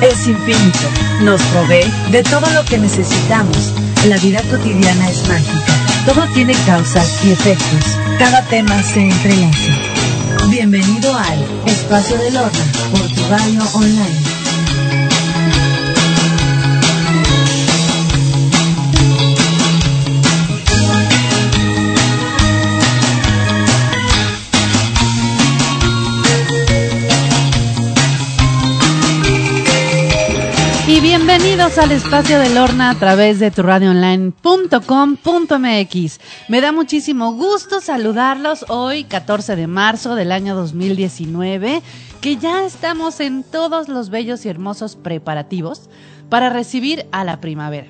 es infinito. Nos provee de todo lo que necesitamos. La vida cotidiana es mágica. Todo tiene causas y efectos. Cada tema se entrelaza. Bienvenido al Espacio del Horno por tu radio online. Bienvenidos al espacio de Lorna a través de turradioonline.com.mx. Me da muchísimo gusto saludarlos hoy, 14 de marzo del año 2019, que ya estamos en todos los bellos y hermosos preparativos para recibir a la primavera.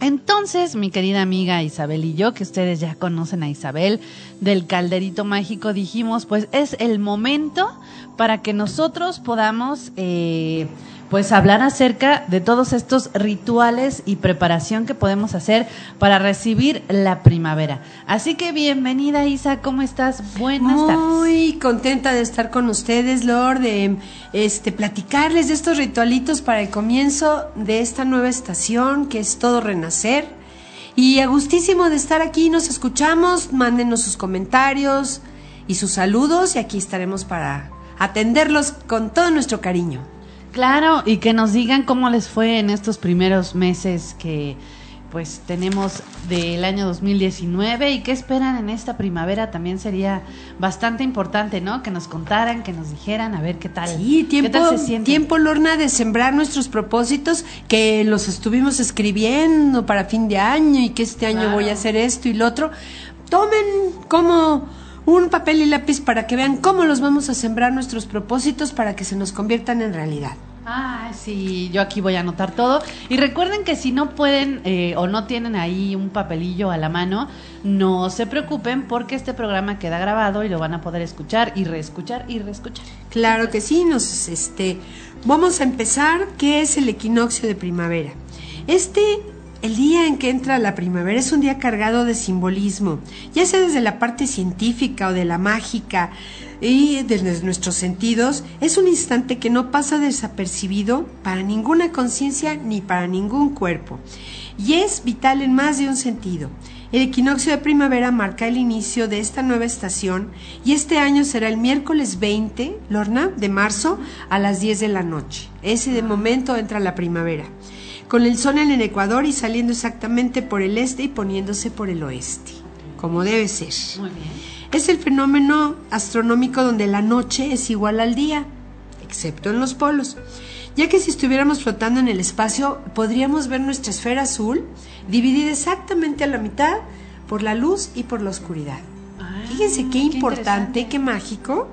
Entonces, mi querida amiga Isabel y yo, que ustedes ya conocen a Isabel del Calderito Mágico, dijimos, pues es el momento para que nosotros podamos... Eh, pues hablar acerca de todos estos rituales y preparación que podemos hacer para recibir la primavera. Así que bienvenida Isa, ¿cómo estás? Buenas tardes. Muy contenta de estar con ustedes, Lord, de este platicarles de estos ritualitos para el comienzo de esta nueva estación que es todo renacer. Y a gustísimo de estar aquí, nos escuchamos, mándenos sus comentarios y sus saludos y aquí estaremos para atenderlos con todo nuestro cariño. Claro, y que nos digan cómo les fue en estos primeros meses que pues tenemos del año 2019 y qué esperan en esta primavera también sería bastante importante, ¿no? Que nos contaran, que nos dijeran a ver qué tal. Sí, tiempo, tiempo Lorna de sembrar nuestros propósitos que los estuvimos escribiendo para fin de año y que este año voy a hacer esto y lo otro. Tomen como un papel y lápiz para que vean cómo los vamos a sembrar nuestros propósitos para que se nos conviertan en realidad. Ah, sí, yo aquí voy a anotar todo. Y recuerden que si no pueden eh, o no tienen ahí un papelillo a la mano, no se preocupen porque este programa queda grabado y lo van a poder escuchar y reescuchar y reescuchar. Claro que sí, nos este vamos a empezar, ¿qué es el equinoccio de primavera? Este el día en que entra la primavera es un día cargado de simbolismo, ya sea desde la parte científica o de la mágica y desde nuestros sentidos, es un instante que no pasa desapercibido para ninguna conciencia ni para ningún cuerpo, y es vital en más de un sentido. El equinoccio de primavera marca el inicio de esta nueva estación y este año será el miércoles 20, Lorna, de marzo a las 10 de la noche. Ese de momento entra la primavera con el sol en el Ecuador y saliendo exactamente por el este y poniéndose por el oeste, como debe ser. Muy bien. Es el fenómeno astronómico donde la noche es igual al día, excepto en los polos, ya que si estuviéramos flotando en el espacio podríamos ver nuestra esfera azul dividida exactamente a la mitad por la luz y por la oscuridad. Ah, Fíjense qué, importante, qué mágico.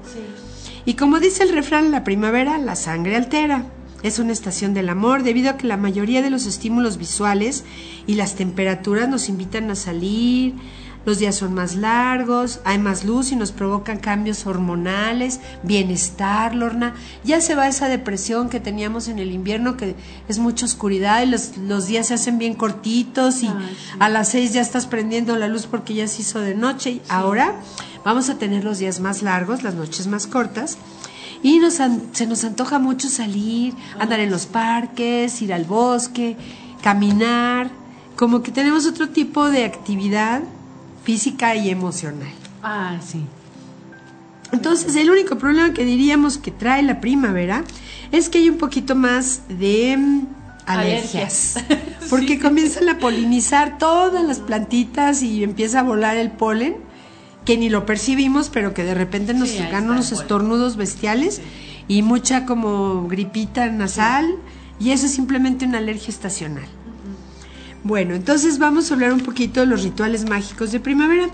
Y como dice el refrán, la primavera la sangre altera. Es una estación del amor debido a que la mayoría de los estímulos visuales y las temperaturas nos invitan a salir, los días son más largos, hay más luz y nos provocan cambios hormonales, bienestar, Lorna. Ya se va esa depresión que teníamos en el invierno, que es mucha oscuridad y los, días se hacen bien cortitos y a las seis ya estás prendiendo la luz porque ya se hizo de noche. Y ahora vamos a tener los días más largos, las noches más cortas y nos se nos antoja mucho salir, andar en los parques, ir al bosque, caminar, como que tenemos otro tipo de actividad física y emocional. Ah, sí. Entonces, el único problema que diríamos que trae la primavera es que hay un poquito más de mm, alergias. Porque comienzan a polinizar todas las plantitas y empieza a volar el polen que ni lo percibimos, pero que de repente nos sí, unos estornudos bestiales y mucha como gripita nasal y eso es simplemente una alergia estacional. Bueno, entonces vamos a hablar un poquito de los rituales mágicos de primavera.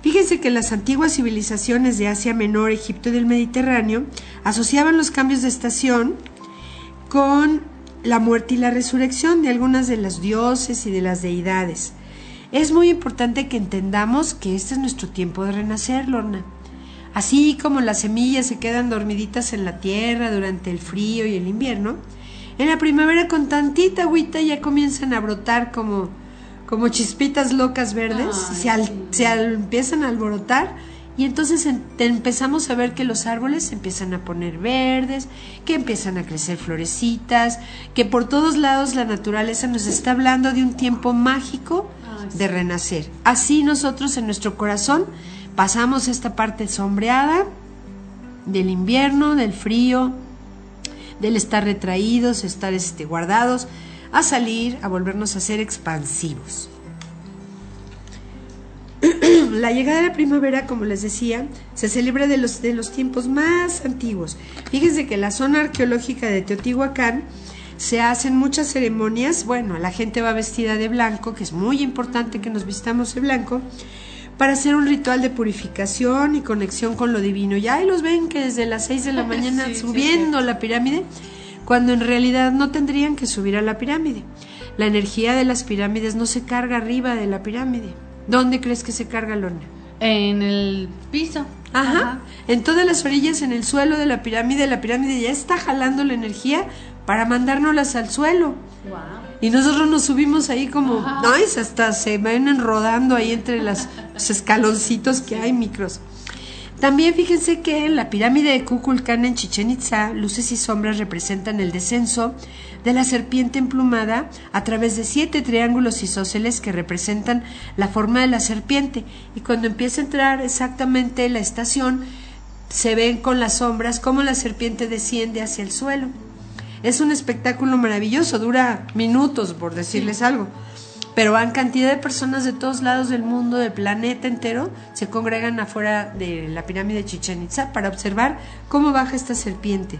Fíjense que las antiguas civilizaciones de Asia Menor, Egipto y del Mediterráneo asociaban los cambios de estación con la muerte y la resurrección de algunas de los dioses y de las deidades. Es muy importante que entendamos que este es nuestro tiempo de renacer, Lorna. Así como las semillas se quedan dormiditas en la tierra durante el frío y el invierno, en la primavera con tantita agüita ya comienzan a brotar como, como chispitas locas verdes, se, se empiezan a alborotar y entonces empezamos a ver que los árboles se empiezan a poner verdes, que empiezan a crecer florecitas, que por todos lados la naturaleza nos está hablando de un tiempo mágico de renacer. Así nosotros en nuestro corazón pasamos esta parte sombreada del invierno, del frío, del estar retraídos, estar este, guardados, a salir, a volvernos a ser expansivos. la llegada de la primavera, como les decía, se celebra de los, de los tiempos más antiguos. Fíjense que la zona arqueológica de Teotihuacán se hacen muchas ceremonias. Bueno, la gente va vestida de blanco, que es muy importante que nos vistamos de blanco, para hacer un ritual de purificación y conexión con lo divino. Ya ahí los ven que desde las 6 de la mañana subiendo la pirámide, cuando en realidad no tendrían que subir a la pirámide. La energía de las pirámides no se carga arriba de la pirámide ¿Dónde crees que se carga Lorna? En el piso. Ajá. En todas las orillas, en el suelo de la pirámide, la pirámide ya está jalando la energía para mandárnoslas al suelo. Wow. Y nosotros nos subimos ahí como, nice, hasta se ven rodando ahí entre las, los escaloncitos que hay micros. También fíjense que en la pirámide de Kukulcán en Chichen Itza, luces y sombras representan el descenso de la serpiente emplumada a través de siete triángulos isósceles que representan la forma de la serpiente. Y cuando empieza a entrar exactamente la estación, se ven con las sombras cómo la serpiente desciende hacia el suelo. Es un espectáculo maravilloso, dura minutos, por decirles algo pero van cantidad de personas de todos lados del mundo, del planeta entero, se congregan afuera de la pirámide de Chichen Itza para observar cómo baja esta serpiente.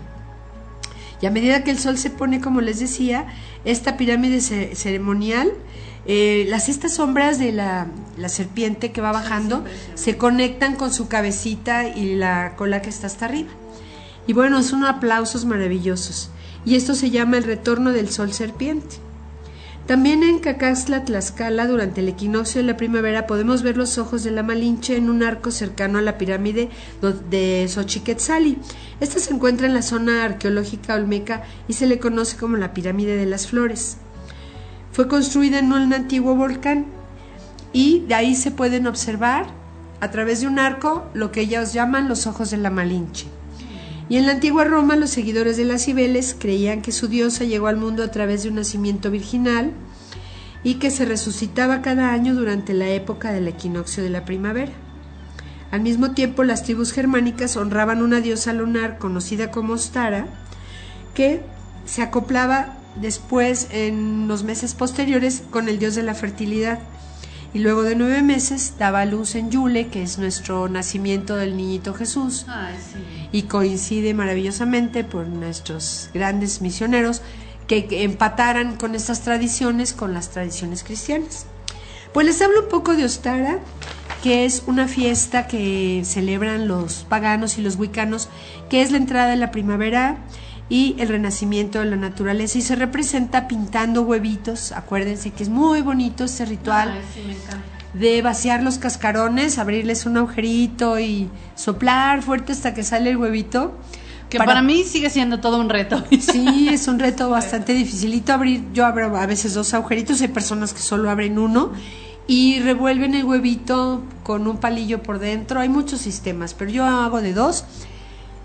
Y a medida que el sol se pone, como les decía, esta pirámide ceremonial, eh, las estas sombras de la, la, serpiente que va bajando se conectan con su cabecita y la cola que está hasta arriba. Y bueno, son aplausos maravillosos. Y esto se llama el retorno del sol serpiente. También en Cacaxtla, Tlaxcala, durante el equinoccio de la primavera, podemos ver los ojos de la Malinche en un arco cercano a la pirámide de Xochiquetzali. Esta se encuentra en la zona arqueológica olmeca y se le conoce como la pirámide de las flores. Fue construida en un antiguo volcán y de ahí se pueden observar a través de un arco lo que ellos llaman los ojos de la Malinche. Y en la antigua Roma los seguidores de las Cibeles creían que su diosa llegó al mundo a través de un nacimiento virginal y que se resucitaba cada año durante la época del equinoccio de la primavera. Al mismo tiempo las tribus germánicas honraban una diosa lunar conocida como Ostara, que se acoplaba después en los meses posteriores con el dios de la fertilidad. Y luego de nueve meses daba luz en Yule, que es nuestro nacimiento del niñito Jesús, y coincide maravillosamente por nuestros grandes misioneros que, empataran con estas tradiciones con las tradiciones cristianas. Pues les hablo un poco de Ostara, que es una fiesta que celebran los paganos y los wicanos, que es la entrada de la primavera y el renacimiento de la naturaleza y se representa pintando huevitos. Acuérdense que es muy bonito este ritual de vaciar los cascarones, abrirles un agujerito y soplar fuerte hasta que sale el huevito. Que para, mí sigue siendo todo un reto. Sí, es un reto bastante dificilito abrir. Yo abro a veces dos agujeritos, hay personas que solo abren uno y revuelven el huevito con un palillo por dentro. Hay muchos sistemas, pero yo hago de dos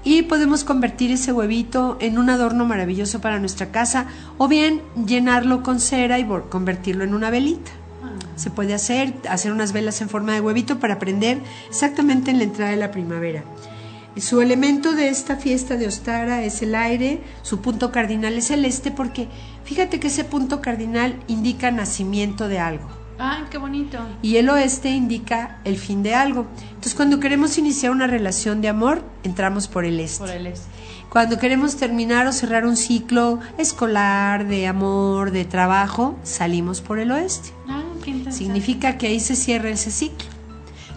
y podemos convertir ese huevito en un adorno maravilloso para nuestra casa o bien llenarlo con cera y convertirlo en una velita. Se puede hacer, hacer unas velas en forma de huevito para prender exactamente en la entrada de la primavera. Su elemento de esta fiesta de Ostara es el aire, su punto cardinal es el este porque fíjate que ese punto cardinal indica nacimiento de algo. ¡Ay, qué bonito! Y el oeste indica el fin de algo. Entonces, cuando queremos iniciar una relación de amor, entramos por el este. Por el este. Cuando queremos terminar o cerrar un ciclo escolar, de amor, de trabajo, salimos por el oeste. Ah, Significa que ahí se cierra ese ciclo.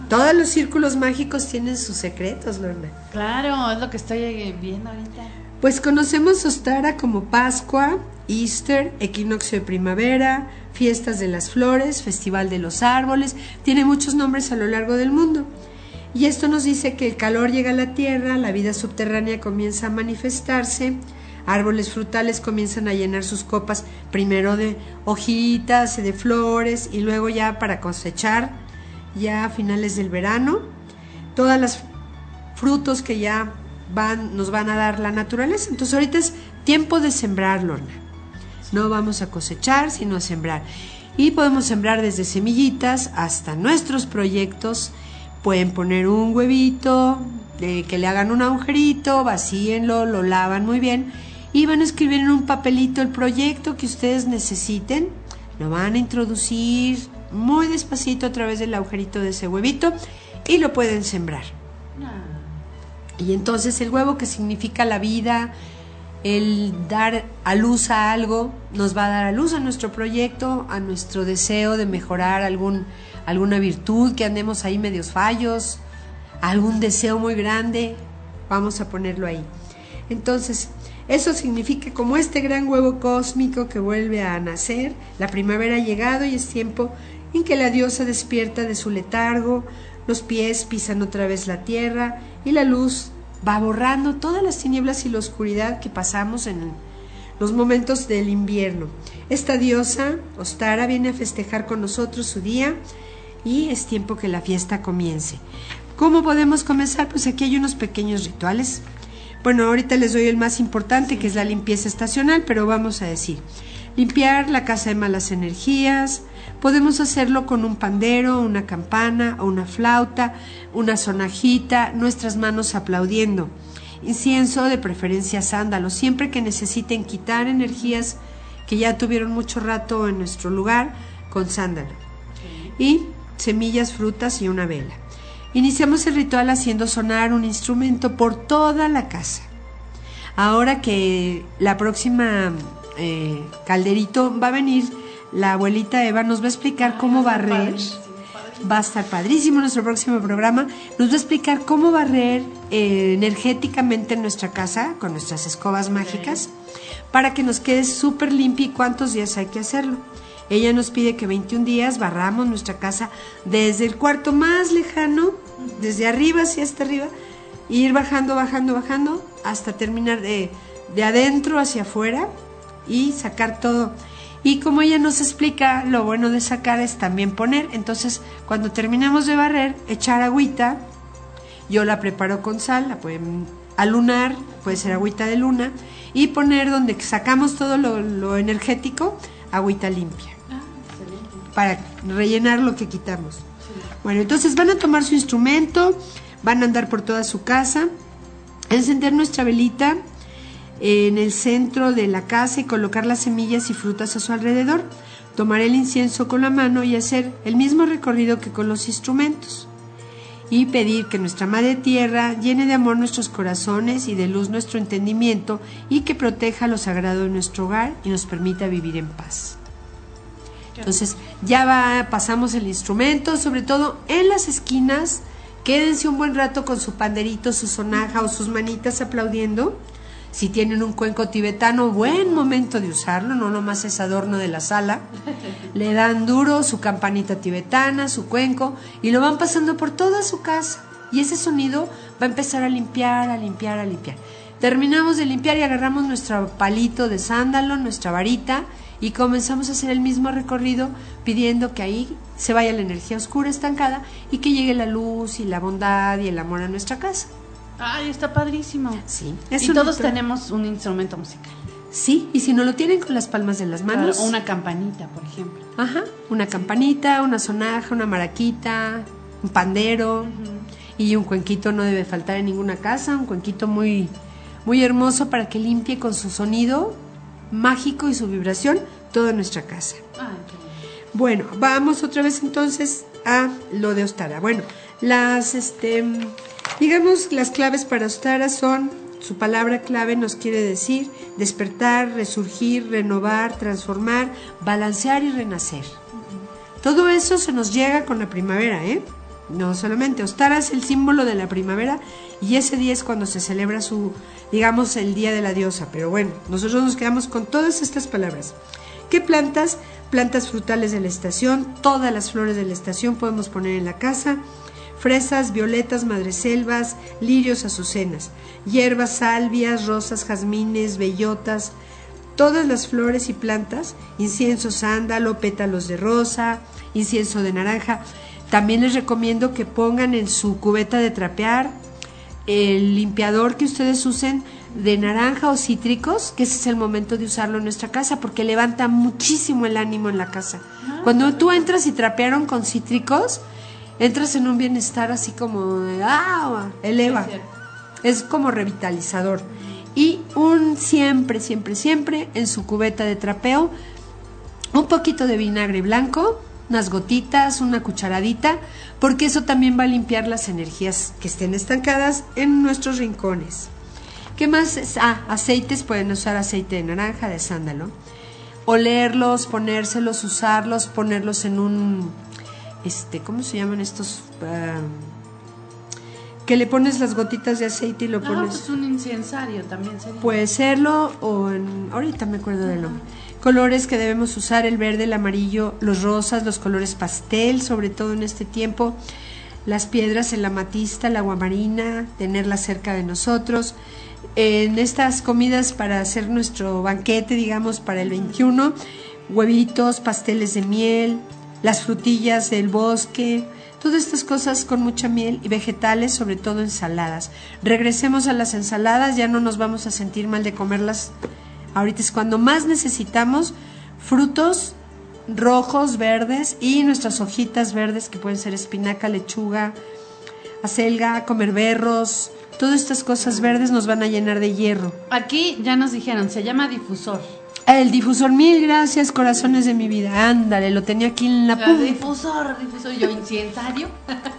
Todos los círculos mágicos tienen sus secretos, Lorna. Claro, es lo que estoy viendo ahorita. Pues conocemos Ostara como Pascua, Easter, equinoccio de primavera, fiestas de las flores, festival de los árboles, tiene muchos nombres a lo largo del mundo. Y esto nos dice que el calor llega a la tierra, la vida subterránea comienza a manifestarse, árboles frutales comienzan a llenar sus copas primero de hojitas, de flores y luego ya para cosechar ya a finales del verano. todas las frutos que ya van, nos van a dar la naturaleza. Entonces ahorita es tiempo de sembrar, Lorna. No vamos a cosechar, sino a sembrar. Y podemos sembrar desde semillitas hasta nuestros proyectos. Pueden poner un huevito, de que le hagan un agujerito, vacíenlo, lo lavan muy bien y van a escribir en un papelito el proyecto que ustedes necesiten. Lo van a introducir muy despacito a través del agujerito de ese huevito y lo pueden sembrar. Y entonces el huevo que significa la vida, el dar a luz a algo, nos va a dar a luz a nuestro proyecto, a nuestro deseo de mejorar algún, alguna virtud, que andemos ahí medios fallos, algún deseo muy grande, vamos a ponerlo ahí. Entonces, eso significa como este gran huevo cósmico que vuelve a nacer, la primavera ha llegado y es tiempo en que la diosa despierta de su letargo, los pies pisan otra vez la tierra y la luz va borrando todas las tinieblas y la oscuridad que pasamos en los momentos del invierno. Esta diosa, Ostara, viene a festejar con nosotros su día y es tiempo que la fiesta comience. ¿Cómo podemos comenzar? Pues aquí hay unos pequeños rituales. Bueno, ahorita les doy el más importante, que es la limpieza estacional, pero vamos a decir, limpiar la casa de malas energías, Podemos hacerlo con un pandero, una campana o una flauta, una sonajita, nuestras manos aplaudiendo. Incienso, de preferencia sándalo, siempre que necesiten quitar energías que ya tuvieron mucho rato en nuestro lugar, con sándalo. Y semillas, frutas y una vela. Iniciamos el ritual haciendo sonar un instrumento por toda la casa. Ahora que la próxima eh, calderito va a venir la abuelita Eva nos va a explicar cómo barrer. Va a estar padrísimo nuestro próximo programa. Nos va a explicar cómo barrer eh, energéticamente en nuestra casa con nuestras escobas mágicas para que nos quede súper limpia y cuántos días hay que hacerlo. Ella nos pide que 21 días barramos nuestra casa desde el cuarto más lejano, desde arriba hacia hasta arriba, e ir bajando, bajando, bajando hasta terminar de, de adentro hacia afuera y sacar todo y como ella nos explica, lo bueno de sacar es también poner. Entonces, cuando terminemos de barrer, echar agüita. Yo la preparo con sal, la pueden alunar, puede ser agüita de luna. Y poner donde sacamos todo lo, energético, agüita limpia. para rellenar lo que quitamos. Bueno, entonces van a tomar su instrumento, van a andar por toda su casa, encender nuestra velita en el centro de la casa y colocar las semillas y frutas a su alrededor. Tomar el incienso con la mano y hacer el mismo recorrido que con los instrumentos. Y pedir que nuestra Madre Tierra llene de amor nuestros corazones y de luz nuestro entendimiento y que proteja lo sagrado de nuestro hogar y nos permita vivir en paz. Entonces ya va, pasamos el instrumento, sobre todo en las esquinas. Quédense un buen rato con su panderito, su sonaja o sus manitas aplaudiendo si tienen un cuenco tibetano, buen momento de usarlo, no nomás es adorno de la sala. Le dan duro su campanita tibetana, su cuenco, y lo van pasando por toda su casa. Y ese sonido va a empezar a limpiar, a limpiar, a limpiar. Terminamos de limpiar y agarramos nuestro palito de sándalo, nuestra varita, y comenzamos a hacer el mismo recorrido pidiendo que ahí se vaya la energía oscura estancada y que llegue la luz y la bondad y el amor a nuestra casa. Ay, está padrísimo. Sí. y todos tenemos un instrumento musical. Sí, y si no lo tienen con las palmas de las manos. o una campanita, por ejemplo. Ajá, una campanita, una sonaja, una maraquita, un pandero y un cuenquito no debe faltar en ninguna casa, un cuenquito muy muy hermoso para que limpie con su sonido mágico y su vibración toda nuestra casa. bueno, vamos otra vez entonces a lo de Ostara. Bueno, las este Digamos, las claves para Ostara son, su palabra clave nos quiere decir despertar, resurgir, renovar, transformar, balancear y renacer. Todo eso se nos llega con la primavera, ¿eh? No solamente, Ostara es el símbolo de la primavera y ese día es cuando se celebra su, digamos, el día de la diosa. Pero bueno, nosotros nos quedamos con todas estas palabras. ¿Qué plantas? Plantas frutales de la estación, todas las flores de la estación podemos poner en la casa fresas, violetas, madreselvas, lirios, azucenas, hierbas, salvias, rosas, jazmines, bellotas, todas las flores y plantas, incienso sándalo, pétalos de rosa, incienso de naranja. También les recomiendo que pongan en su cubeta de trapear el limpiador que ustedes usen de naranja o cítricos, que ese es el momento de usarlo en nuestra casa porque levanta muchísimo el ánimo en la casa. Ah. Cuando tú entras y trapearon con cítricos, entras en un bienestar así como de, ah, eleva. Es cierto. Es como revitalizador. Y un siempre, siempre, siempre en su cubeta de trapeo, un poquito de vinagre blanco, unas gotitas, una cucharadita, porque eso también va a limpiar las energías que estén estancadas en nuestros rincones. ¿Qué más? es? Ah, aceites, pueden usar aceite de naranja, de sándalo. Olerlos, ponérselos, usarlos, ponerlos en un, este, ¿cómo se llaman estos? Ah, que le pones las gotitas de aceite y lo Ah, pones. pues un incensario también sería. Puede serlo o en, ahorita me acuerdo del nombre. Colores que debemos usar, el verde, el amarillo, los rosas, los colores pastel, sobre todo en este tiempo. Las piedras, el amatista, el aguamarina, tenerlas cerca de nosotros. En estas comidas para hacer nuestro banquete, digamos, para el 21, huevitos, pasteles de miel, las frutillas del bosque, todas estas cosas con mucha miel y vegetales, sobre todo ensaladas. Regresemos a las ensaladas, ya no nos vamos a sentir mal de comerlas. Ahorita es cuando más necesitamos frutos rojos, verdes y nuestras hojitas verdes que pueden ser espinaca, lechuga, acelga, comer berros. Todas estas cosas verdes nos van a llenar de hierro. Aquí ya nos dijeron, se llama difusor. El difusor, mil gracias, corazones de mi vida. Ándale, lo tenía aquí en la punta. difusor, difusor, yo incensario.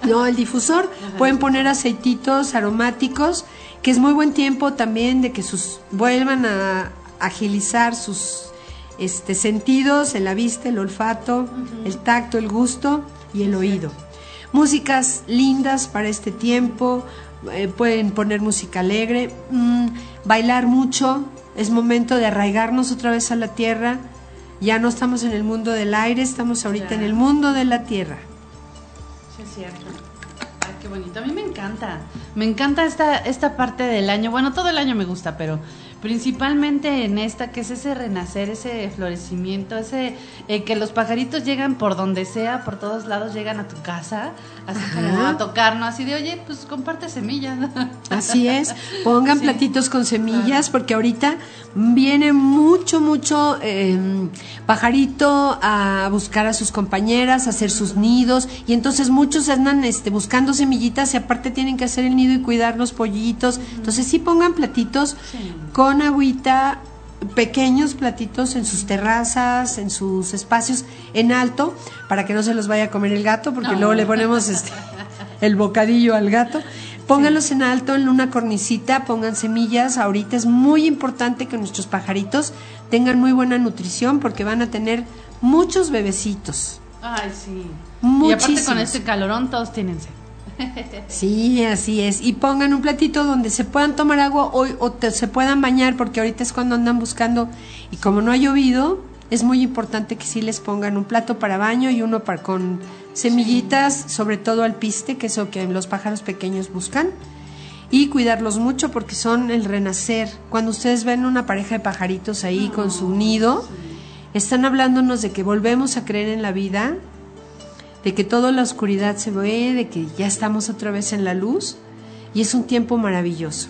No, el difusor. Pueden poner aceititos aromáticos, que es muy buen tiempo también de que sus vuelvan a agilizar sus este sentidos, en la vista, el olfato, el tacto, el gusto y el oído. Músicas lindas para este tiempo. eh, pueden poner música alegre, mm, bailar mucho. Es momento de arraigarnos otra vez a la tierra. Ya no estamos en el mundo del aire, estamos ahorita en el mundo de la tierra. Sí, es cierto. Ay, qué bonito. A mí me encanta. Me encanta esta, esta parte del año. Bueno, todo el año me gusta, pero principalmente en esta, que es ese renacer, ese florecimiento, ese eh, que los pajaritos llegan por donde sea, por todos lados, llegan a tu casa, así como a tocarnos, así de, oye, pues comparte semillas. Así es, pongan Sí. platitos con semillas porque ahorita viene mucho, mucho eh, pajarito a buscar a sus compañeras, a hacer sus nidos y entonces muchos andan este, buscando semillitas y aparte tienen que hacer el nido y cuidar los pollitos. Entonces sí pongan platitos Sí. con agüita, pequeños platitos en sus terrazas, en sus espacios en alto para que no se los vaya a comer el gato porque No. luego le ponemos este el bocadillo al gato. Pónganlos en alto, en una cornicita, pongan semillas. Ahorita es muy importante que nuestros pajaritos tengan muy buena nutrición porque van a tener muchos bebecitos. Ay, sí. Y aparte Muchísimos. con este calorón todos tienen sed. Sí, así es. Y pongan un platito donde se puedan tomar agua o, o te- se puedan bañar porque ahorita es cuando andan buscando y como no ha llovido, es muy importante que sí les pongan un plato para baño y uno para con semillitas, sobre todo alpiste, que es lo que los pájaros pequeños buscan. Y cuidarlos mucho porque son el renacer. Cuando ustedes ven una pareja de pajaritos ahí con su nido, están hablándonos de que volvemos a creer en la vida, de que toda la oscuridad se ve, de que ya estamos otra vez en la luz y es un tiempo maravilloso.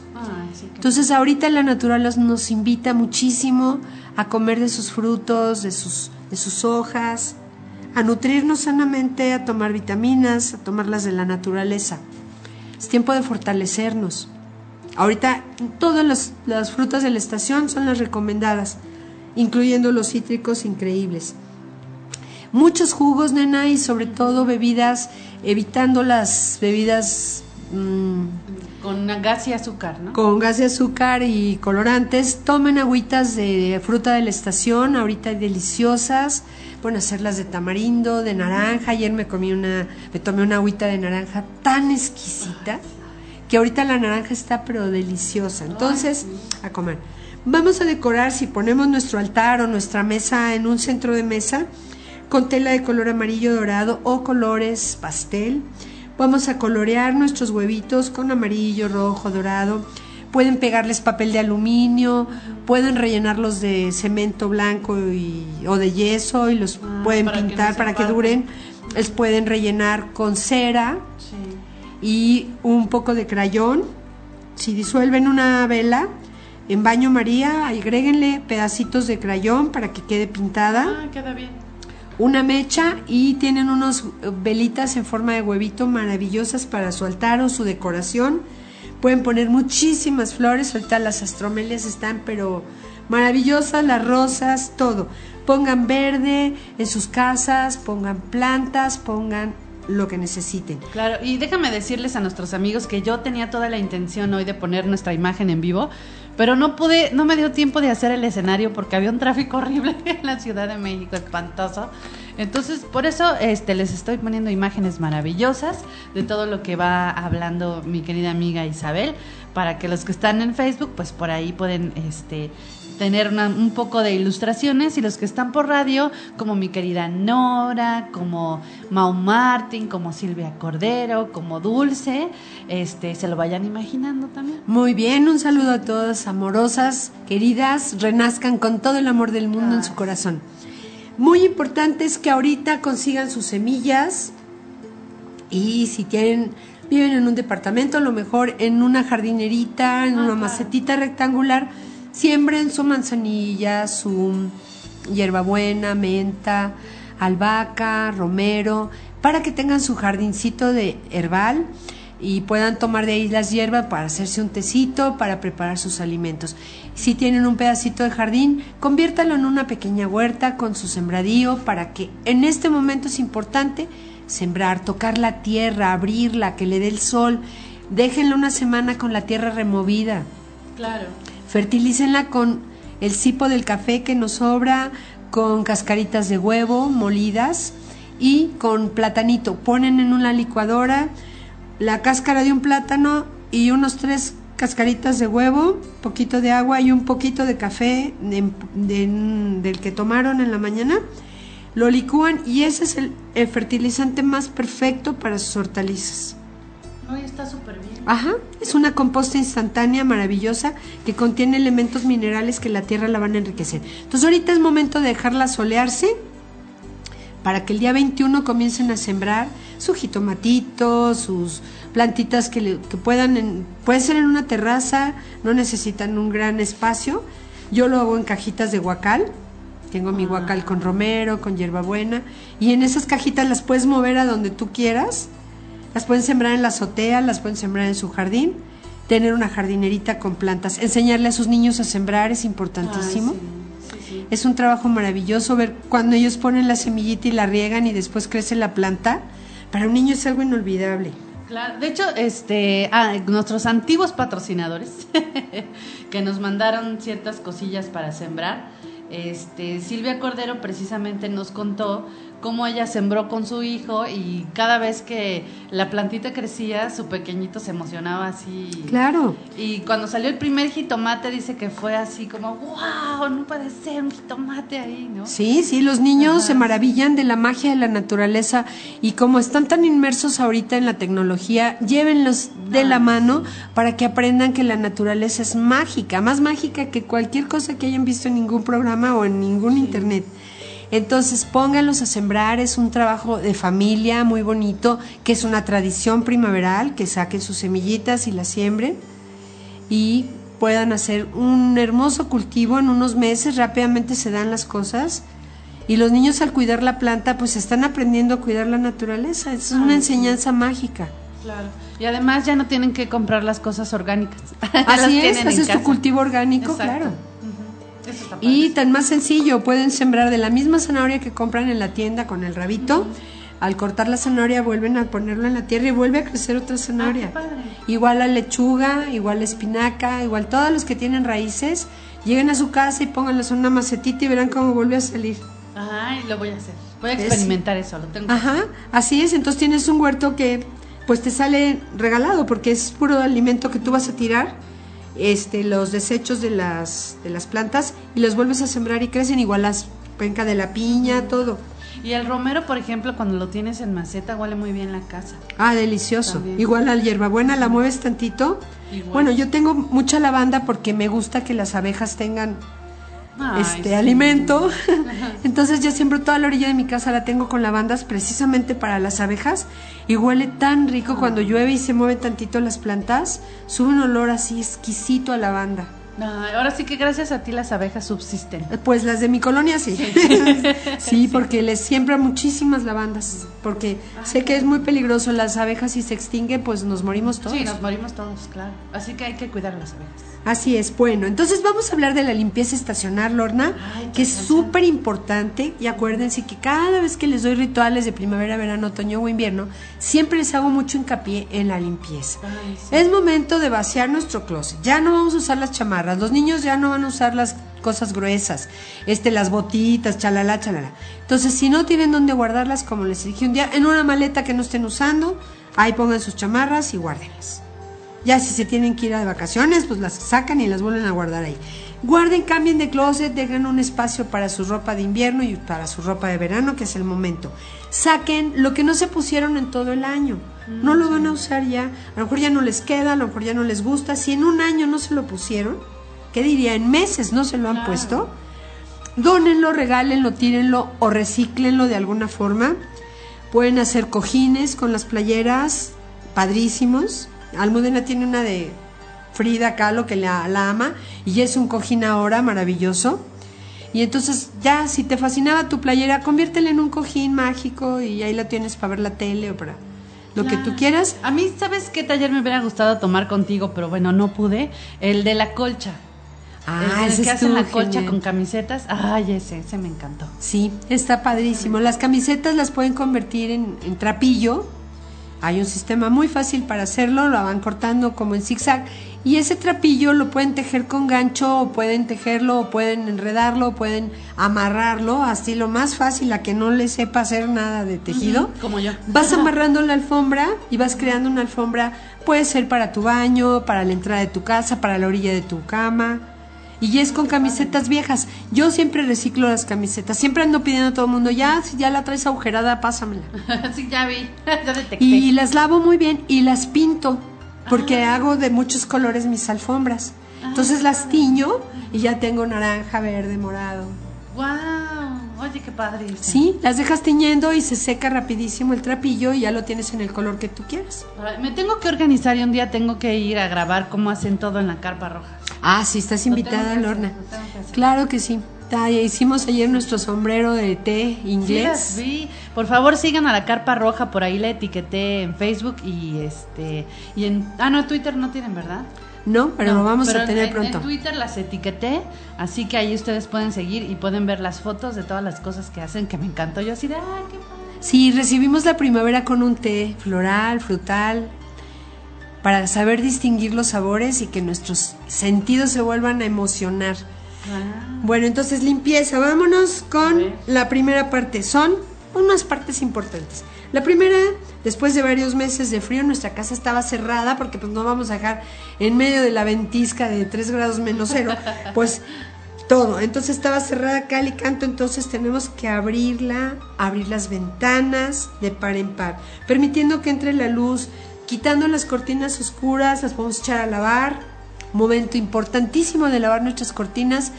Que- Entonces ahorita la naturaleza nos invita muchísimo a comer de sus frutos, de sus, de sus hojas, a nutrirnos sanamente, a tomar vitaminas, a tomarlas de la naturaleza. Es tiempo de fortalecernos. Ahorita todas las, las frutas de la estación son las recomendadas, incluyendo los cítricos increíbles. Muchos jugos, nena, y sobre todo bebidas, evitando las bebidas mm, Con gas y azúcar, ¿no? con gas de azúcar y colorantes. Tomen agüitas de fruta de la estación, ahorita hay deliciosas. Pueden hacerlas de tamarindo, de naranja. Ayer me comí una, me tomé una agüita de naranja tan exquisita que ahorita la naranja está pero deliciosa. Entonces, a comer. Vamos a decorar si ponemos nuestro altar o nuestra mesa en un centro de mesa con tela de color amarillo dorado o colores pastel. Vamos a colorear nuestros huevitos con amarillo, rojo, dorado. Pueden pegarles papel de aluminio, pueden rellenarlos de cemento blanco y- o de yeso y los Ah, pueden para que no pintar para que duren. Les pueden rellenar con cera y un poco de crayón. Si disuelven una vela en baño María, agréguenle pedacitos de crayón para que quede pintada. Ah, queda bien. Una mecha y tienen unos velitas en forma de huevito maravillosas para su altar o su decoración. Pueden poner muchísimas flores, ahorita las astromelias están pero maravillosas, las rosas, todo. Pongan verde en sus casas, pongan plantas, pongan lo que necesiten. Claro, y déjame decirles a nuestros amigos que yo tenía toda la intención hoy de poner nuestra imagen en vivo, pero no pude, no me dio tiempo de hacer el escenario porque había un tráfico horrible en la Ciudad de México, espantoso. Entonces, por eso este, les estoy poniendo imágenes maravillosas de todo lo que va hablando mi querida amiga Isabel, para que los que están en Facebook, pues por ahí pueden este, tener un poco de ilustraciones y los que están por radio, como mi querida Nora, como Mau Martin, como Silvia Cordero, como Dulce, este, se lo vayan imaginando también. Muy bien, un saludo a todas amorosas, queridas, renazcan con todo el amor del mundo en su corazón. Muy importante es que ahorita consigan sus semillas y si tienen viven en un departamento, a lo mejor en una jardinerita, en una macetita rectangular, Siembren su manzanilla, su hierbabuena, menta, albahaca, romero, para que tengan su jardincito de herbal y puedan tomar de ahí las hierbas para hacerse un tecito, para preparar sus alimentos. Si tienen un pedacito de jardín, conviértalo en una pequeña huerta con su sembradío para que en este momento es importante sembrar, tocar la tierra, abrirla, que le dé el sol. Déjenlo una semana con la tierra removida. Claro. Fertilícenla con el cipo del café que nos sobra, con cascaritas de huevo molidas y con platanito. Ponen en una licuadora la cáscara de un plátano y unos tres cascaritas de huevo, poquito de agua y un poquito de café del que tomaron en la mañana. Lo licúan y ese es el, el fertilizante más perfecto para sus hortalizas. Ay, está súper bien. Ajá, es una composta instantánea maravillosa que contiene elementos minerales que la tierra la van a enriquecer. Entonces ahorita es momento de dejarla solearse para que el día 21 comiencen a sembrar su jitomatito, sus plantitas que, que puedan, puede ser en una terraza, no necesitan un gran espacio. Yo lo hago en cajitas de guacal, tengo mi guacal con romero, con hierbabuena, y en esas cajitas las puedes mover a donde tú quieras las pueden sembrar en la azotea, las pueden sembrar en su jardín, tener una jardinerita con plantas, enseñarle a sus niños a sembrar es importantísimo. Es un trabajo maravilloso ver cuando ellos ponen la semillita y la riegan y después crece la planta. Para un niño es algo inolvidable. Claro, de hecho, este, ah, nuestros antiguos patrocinadores que nos mandaron ciertas cosillas para sembrar, este, Silvia Cordero precisamente nos contó cómo ella sembró con su hijo y cada vez que la plantita crecía, su pequeñito se emocionaba así. Claro. Y cuando salió el primer jitomate dice que fue así como, wow, no puede ser un jitomate ahí, ¿no? Sí, sí, los niños se maravillan de la magia de la naturaleza y como están tan inmersos ahorita en la tecnología, llévenlos de la mano para que aprendan que la naturaleza es mágica, más mágica que cualquier cosa que hayan visto en ningún programa o en ningún internet. Entonces pónganlos a sembrar, es un trabajo de familia muy bonito, que es una tradición primaveral, que saquen sus semillitas y las siembren y puedan hacer un hermoso cultivo en unos meses, rápidamente se dan las cosas. Y los niños al cuidar la planta, pues están aprendiendo a cuidar la naturaleza. Es una enseñanza mágica. Claro. Y además ya no tienen que comprar las cosas orgánicas. Así es, haces tu cultivo orgánico, claro. Y tan más sencillo, pueden sembrar de la misma zanahoria que compran en la tienda con el rabito. Al cortar la zanahoria vuelven a ponerlo en la tierra y vuelve a crecer otra ah, zanahoria. igual la lechuga, igual la espinaca, igual todos los que tienen raíces, lleguen a su casa y pónganlos en una macetita y verán cómo vuelve a salir. Ajá, lo voy a hacer. Voy a experimentar eso, lo tengo. Ajá, así es. Entonces tienes un huerto que pues te sale regalado porque es puro alimento que tú vas a tirar este, los desechos de las, de las plantas y los vuelves a sembrar y crecen igual las penca de la piña, todo. Y el romero, por ejemplo, cuando lo tienes en maceta, huele muy bien la casa. Ah, delicioso. Igual la hierbabuena la mueves tantito. Bueno, yo tengo mucha lavanda porque me gusta que las abejas tengan Ay, este sí. alimento. Entonces yo siempre toda la orilla de mi casa la tengo con lavandas precisamente para las abejas y huele tan rico cuando llueve y se mueven tantito las plantas, sube un olor así exquisito a lavanda. Ay, ahora sí que gracias a ti las abejas subsisten. Pues las de mi colonia sí. sí, porque les siembra muchísimas lavandas, porque sé que es muy peligroso las abejas si se extinguen, pues nos morimos todos. Sí, nos morimos todos, claro. Así que hay que cuidar a las abejas. Así es, bueno, entonces vamos a hablar de la limpieza estacional, Lorna, Ay, que es súper importante y acuérdense que cada vez que les doy rituales de primavera, verano, otoño o invierno, siempre les hago mucho hincapié en la limpieza. Ay, sí. Es momento de vaciar nuestro closet. Ya no vamos a usar las chamarras. Los niños ya no van a usar las cosas gruesas. Este, las botitas, chalala, chalala. Entonces, si no tienen dónde guardarlas, como les dije un día, en una maleta que no estén usando, ahí pongan sus chamarras y guárdenlas. Ya si se tienen que ir a de vacaciones, pues las sacan y las vuelven a guardar ahí. Guarden, cambien de closet, dejen un espacio para su ropa de invierno y para su ropa de verano, que es el momento. Saquen lo que no se pusieron en todo el año. No lo van a usar ya. A lo mejor ya no les queda, a lo mejor ya no les gusta. Si en un año no se lo pusieron, ¿qué diría? En meses no se lo han Claro. puesto. Dónenlo, regálenlo, tírenlo o recíclenlo de alguna forma. Pueden hacer cojines con las playeras, padrísimos. Almudena tiene una de Frida Kahlo que la, la ama y es un cojín ahora maravilloso. Y entonces ya, si te fascinaba tu playera, conviértela en un cojín mágico y ahí la tienes para ver la tele o para lo que tú quieras. A mí, ¿sabes qué taller me hubiera gustado tomar contigo? Pero bueno, no pude. El de la colcha. Ah, el ese que hacen la colcha genial. con camisetas. Ay, ese, ese me encantó. Sí, está padrísimo. Las camisetas las pueden convertir en, en trapillo. Hay un sistema muy fácil para hacerlo, lo van cortando como en zigzag. Y ese trapillo lo pueden tejer con gancho, o pueden tejerlo, o pueden enredarlo, o pueden amarrarlo, así lo más fácil a que no le sepa hacer nada de tejido. Como yo. Vas amarrando la alfombra y vas creando una alfombra, puede ser para tu baño, para la entrada de tu casa, para la orilla de tu cama. Y es con camisetas viejas. Yo siempre reciclo las camisetas. Siempre ando pidiendo a todo el mundo, ya, si ya la traes agujerada, pásamela. sí, ya vi. ya detecté. Y las lavo muy bien y las pinto, porque hago de muchos colores mis alfombras. Entonces las tiño y ya tengo naranja, verde, morado. ¡Wow! Oye, qué padre. ese. Sí, las dejas tiñendo y se seca rapidísimo el trapillo y ya lo tienes en el color que tú quieras. Me tengo que organizar y un día tengo que ir a grabar cómo hacen todo en la carpa roja. Ah, sí, estás invitada, Lorna. Claro que sí. Hicimos ayer nuestro sombrero de té Sí, inglés. vi. Por favor, sigan a la Carpa Roja, por ahí la etiqueté en Facebook y este y en ah no, Twitter no tienen, ¿verdad? no, pero No, lo vamos pero a tener en, pronto. En Twitter las etiqueté, así que ahí ustedes pueden seguir y pueden ver las fotos de todas las cosas que hacen, que me encantó. Yo así de, ay, qué padre. Sí, recibimos la primavera con un té floral, frutal, para saber distinguir los sabores y que nuestros sentidos se vuelvan a emocionar. Ah, Bueno, entonces limpieza, vámonos con la primera parte. Son unas partes importantes. La primera, después de varios meses de frío, nuestra casa estaba cerrada porque pues no vamos a dejar en medio de la ventisca de 3 grados menos cero, pues todo. Entonces estaba cerrada cal y canto, entonces tenemos que abrirla, abrir las ventanas de par en par, permitiendo que entre la luz, quitando las cortinas oscuras, las podemos echar a lavar. Momento importantísimo de lavar nuestras cortinas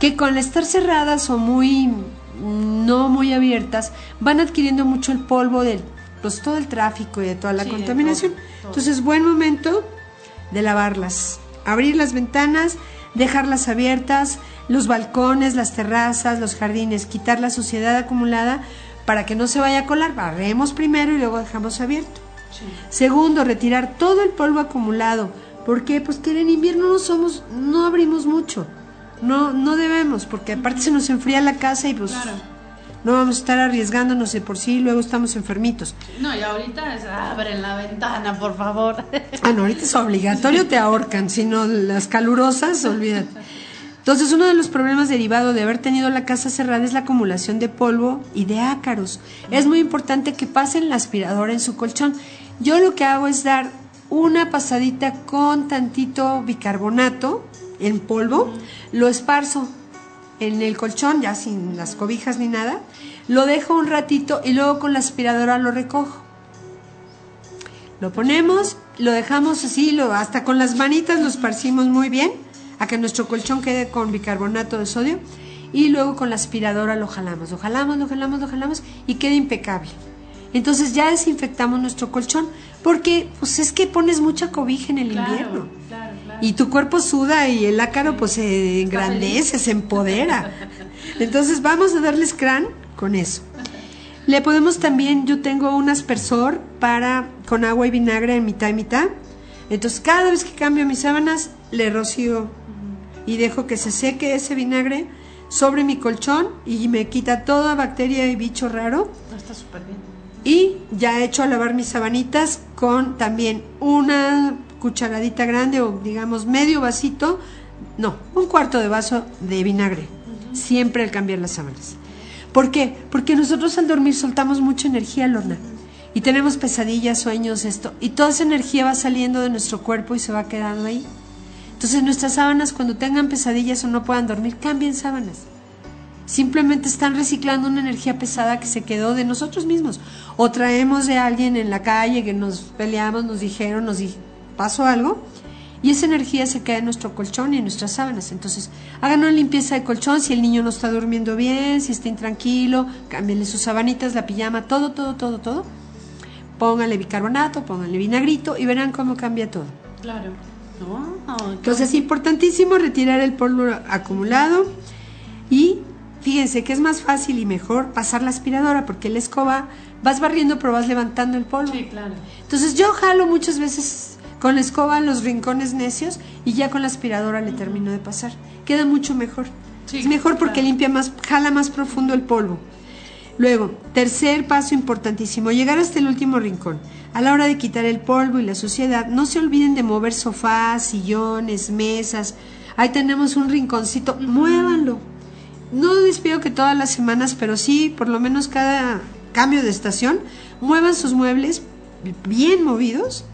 que con estar cerradas o muy no muy abiertas van adquiriendo mucho el polvo del pues todo el tráfico y de toda la Sí, de contaminación. todo, todo. Entonces, buen momento de lavarlas. Abrir las ventanas, dejarlas abiertas, los balcones, las terrazas, los jardines, quitar la suciedad acumulada para que no se vaya a colar. Barremos primero y luego dejamos abierto. Sí. Segundo, retirar todo el polvo acumulado. ¿Por qué? Pues que en invierno no somos, no abrimos mucho. No, no debemos, porque aparte se nos enfría la casa y pues Claro. no vamos a estar arriesgándonos de por sí y luego estamos enfermitos. No, y ahorita es, abren la ventana, por favor. Ah, no, ahorita es obligatorio, te ahorcan, si no las calurosas, olvídate. Entonces, uno de los problemas derivados de haber tenido la casa cerrada es la acumulación de polvo y de ácaros. Es muy importante que pasen la aspiradora en su colchón. Yo lo que hago es dar una pasadita con tantito bicarbonato en polvo, lo esparzo en el colchón, ya sin las cobijas ni nada, lo dejo un ratito y luego con la aspiradora lo recojo. Lo ponemos, lo dejamos así, lo, hasta con las manitas lo esparcimos muy bien, a que nuestro colchón quede con bicarbonato de sodio. y luego con la aspiradora lo jalamos, lo jalamos, lo jalamos, lo jalamos y queda impecable. Entonces ya desinfectamos nuestro colchón porque pues es que pones mucha cobija en el invierno. Y tu cuerpo suda y el ácaro pues se engrandece, se empodera. Entonces vamos a darles crán con eso. Le podemos también, yo tengo un aspersor para con agua y vinagre en mitad y mitad. Entonces cada vez que cambio mis sábanas le rocío y dejo que se seque ese vinagre sobre mi colchón y me quita toda bacteria y bicho raro. Está súper bien. Y ya he hecho a lavar mis sabanitas con también una cucharadita grande o digamos medio vasito, no, un cuarto de vaso de vinagre. Siempre al cambiar las sábanas. ¿Por qué? Porque nosotros al dormir soltamos mucha energía, Lorna. Y tenemos pesadillas, sueños, esto. Y toda esa energía va saliendo de nuestro cuerpo y se va quedando ahí. Entonces nuestras sábanas cuando tengan pesadillas o no puedan dormir, cambien sábanas. Simplemente están reciclando una energía pesada que se quedó de nosotros mismos. O traemos de alguien en la calle que nos peleamos, nos dijeron, nos pasó algo y esa energía se queda en nuestro colchón y en nuestras sábanas. Entonces, hagan una limpieza de colchón si el niño no está durmiendo bien, si está intranquilo, cámbienle sus sabanitas, la pijama, todo, todo, todo, todo. Pónganle bicarbonato, pónganle vinagrito y verán cómo cambia todo. Claro. Entonces es importantísimo retirar el polvo acumulado y fíjense que es más fácil y mejor pasar la aspiradora porque la escoba vas barriendo pero vas levantando el polvo. Sí, claro. Entonces yo jalo muchas veces con la escoba en los rincones necios y ya con la aspiradora le termino de pasar. Queda mucho mejor. es mejor porque limpia más, jala más profundo el polvo. Luego, tercer paso importantísimo, llegar hasta el último rincón. A la hora de quitar el polvo y la suciedad, no se olviden de mover sofás, sillones, mesas. Ahí tenemos un rinconcito, muévanlo. No les pido que todas las semanas, pero sí, por lo menos cada cambio de estación, muevan sus muebles bien movidos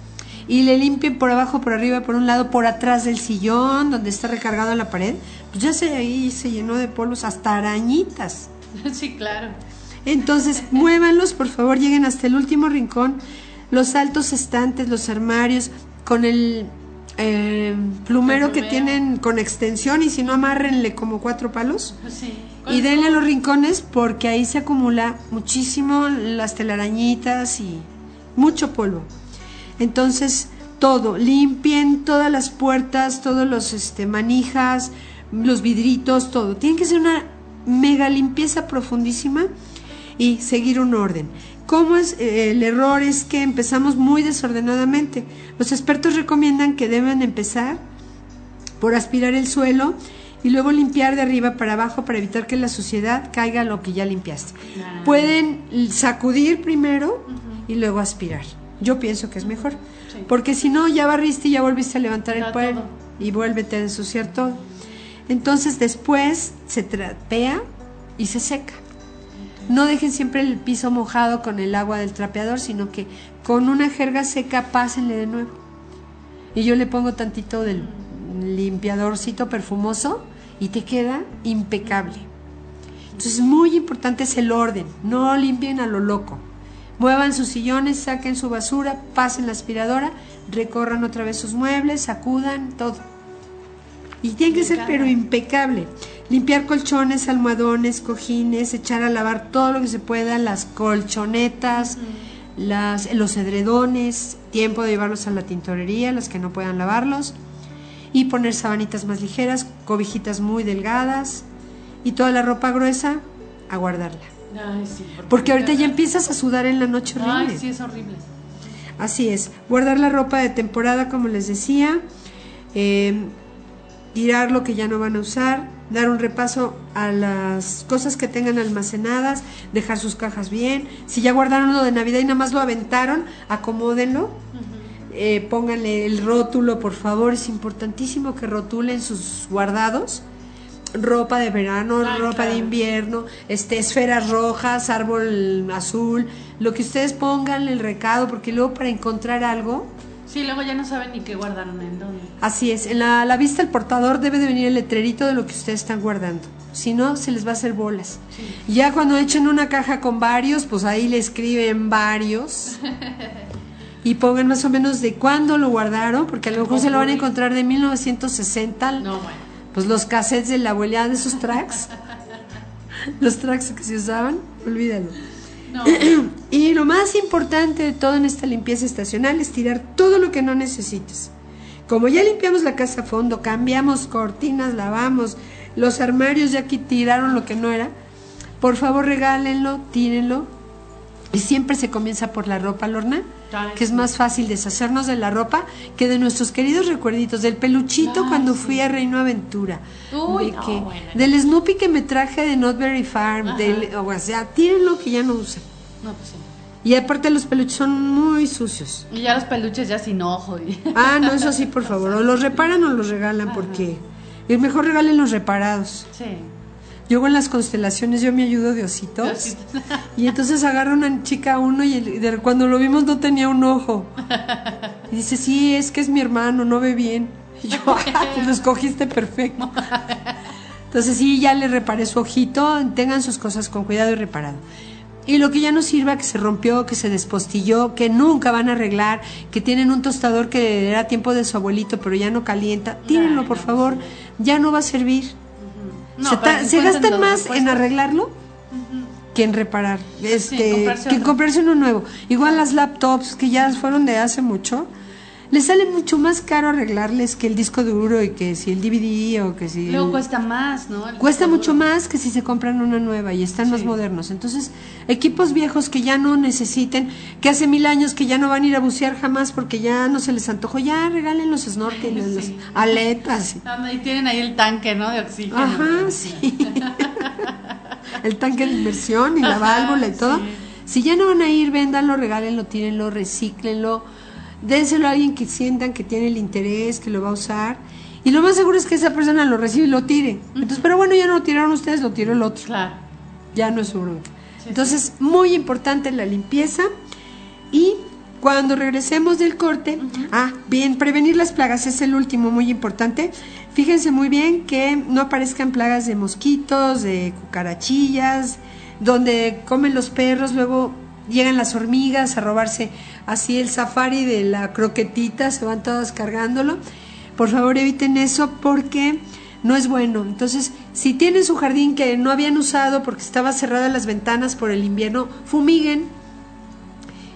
y le limpien por abajo, por arriba, por un lado, por atrás del sillón, donde está recargado la pared, pues ya se ahí se llenó de polvos, hasta arañitas. Sí, claro. Entonces, muévanlos, por favor, lleguen hasta el último rincón, los altos estantes, los armarios, con el eh, plumero, que tienen con extensión y si no, amárrenle como cuatro palos. Sí. Y denle a los rincones porque ahí se acumula muchísimo las telarañitas y mucho polvo. Entonces, todo, limpien todas las puertas, todos los este, manijas, los vidritos, todo. Tiene que ser una mega limpieza profundísima y seguir un orden. ¿Cómo es? Eh, el error es que empezamos muy desordenadamente. Los expertos recomiendan que deben empezar por aspirar el suelo y luego limpiar de arriba para abajo para evitar que la suciedad caiga a lo que ya limpiaste. Pueden sacudir primero y luego aspirar. Yo pienso que es mejor. Porque si no, ya barriste y ya volviste a levantar el pueblo y vuélvete a ensuciar todo. Entonces después se trapea y se seca. No dejen siempre el piso mojado con el agua del trapeador, sino que con una jerga seca pásenle de nuevo. Y yo le pongo tantito del limpiadorcito perfumoso y te queda impecable. Entonces muy importante es el orden, no limpien a lo loco. Muevan sus sillones, saquen su basura, pasen la aspiradora, recorran otra vez sus muebles, sacudan todo. Y tiene que ser pero impecable. Limpiar colchones, almohadones, cojines, echar a lavar todo lo que se pueda, las colchonetas, las, los edredones, tiempo de llevarlos a la tintorería, las que no puedan lavarlos, y poner sabanitas más ligeras, cobijitas muy delgadas, y toda la ropa gruesa a guardarla porque, ahorita ya empiezas a sudar en la noche horrible. Ay, sí, es horrible. Así es. Guardar la ropa de temporada, como les decía. Eh, tirar lo que ya no van a usar. Dar un repaso a las cosas que tengan almacenadas. Dejar sus cajas bien. Si ya guardaron lo de Navidad y nada más lo aventaron, acomódenlo. Eh, pónganle el rótulo, por favor. Es importantísimo que rotulen sus guardados ropa de verano, ropa de invierno, este, esferas rojas, árbol azul, lo que ustedes pongan el recado, porque luego para encontrar algo... Sí, luego ya no saben ni qué guardaron en dónde. Así es, en la, vista del portador debe de venir el letrerito de lo que ustedes están guardando, si no se les va a hacer bolas. Ya cuando echen una caja con varios, pues ahí le escriben varios. y pongan más o menos de cuándo lo guardaron, porque a lo mejor se lo van a encontrar de 1960. No, bueno pues los cassettes de la abuela de sus tracks. los tracks que se usaban, olvídalo. No. y lo más importante de todo en esta limpieza estacional es tirar todo lo que no necesites. Como ya limpiamos la casa a fondo, cambiamos cortinas, lavamos, los armarios ya aquí tiraron lo que no era, por favor regálenlo, tírenlo. Y siempre se comienza por la ropa, Lorna, que es más fácil deshacernos de la ropa que de nuestros queridos recuerditos, del peluchito Ay, cuando sí. fui a Reino Aventura, Uy, de no, que- bueno. del Snoopy que me traje de Not Very Farm, del, o sea, tírenlo que ya no usan. No, pues sí. Y aparte los peluches son muy sucios. Y ya los peluches ya sin ojo. Y... Ah, no, eso sí, por favor. O los reparan o los regalan, porque es mejor regalen los reparados. Sí. Yo en las constelaciones, yo me ayudo de ositos. Y entonces agarra una chica a uno y el- cuando lo vimos no tenía un ojo. Y dice, sí, es que es mi hermano, no ve bien. Y yo, "Ah, pues lo escogiste perfecto. Entonces sí, ya le reparé su ojito, tengan sus cosas con cuidado y reparado. Y lo que ya no sirva, que se rompió, que se despostilló, que nunca van a arreglar, que tienen un tostador que era tiempo de su abuelito, pero ya no calienta, tírenlo por favor, ya no va a servir. No, se ta- se gastan más en arreglarlo que en reparar, este, que en comprarse uno nuevo. Igual las laptops que ya fueron de hace mucho, les sale mucho más caro arreglarles que el disco duro y que si el DVD o que si Luego el- cuesta más, ¿no? El cuesta mucho duro. más que si se compran una nueva y están más modernos. Entonces, equipos viejos que ya no necesiten, que hace mil años que ya no van a ir a bucear jamás porque ya no se les antojó, ya regalen los snorkels, Sí. las aletas. Ah, Y tienen ahí el tanque, ¿no? De oxígeno. Ajá, sí. el tanque de inversión y la válvula y todo. Sí. Si ya no van a ir, véndanlo, regálenlo, tírenlo, recíclenlo, dénselo a alguien que sientan que tiene el interés, que lo va a usar. Y lo más seguro es que esa persona lo recibe y lo tire. Entonces, pero bueno, ya no lo tiraron ustedes, lo tiró el otro. Claro. Ya no es su bronca. Sí, Entonces, muy importante la limpieza. Y cuando regresemos del corte, ah, bien, prevenir las plagas es el último, muy importante. Fíjense muy bien que no aparezcan plagas de mosquitos, de cucarachillas, donde comen los perros, luego llegan las hormigas a robarse así el safari de la croquetita, se van todas cargándolo. Por favor, eviten eso porque no es bueno. Entonces, si tienen su jardín que no habían usado porque estaba cerradas las ventanas por el invierno, fumiguen.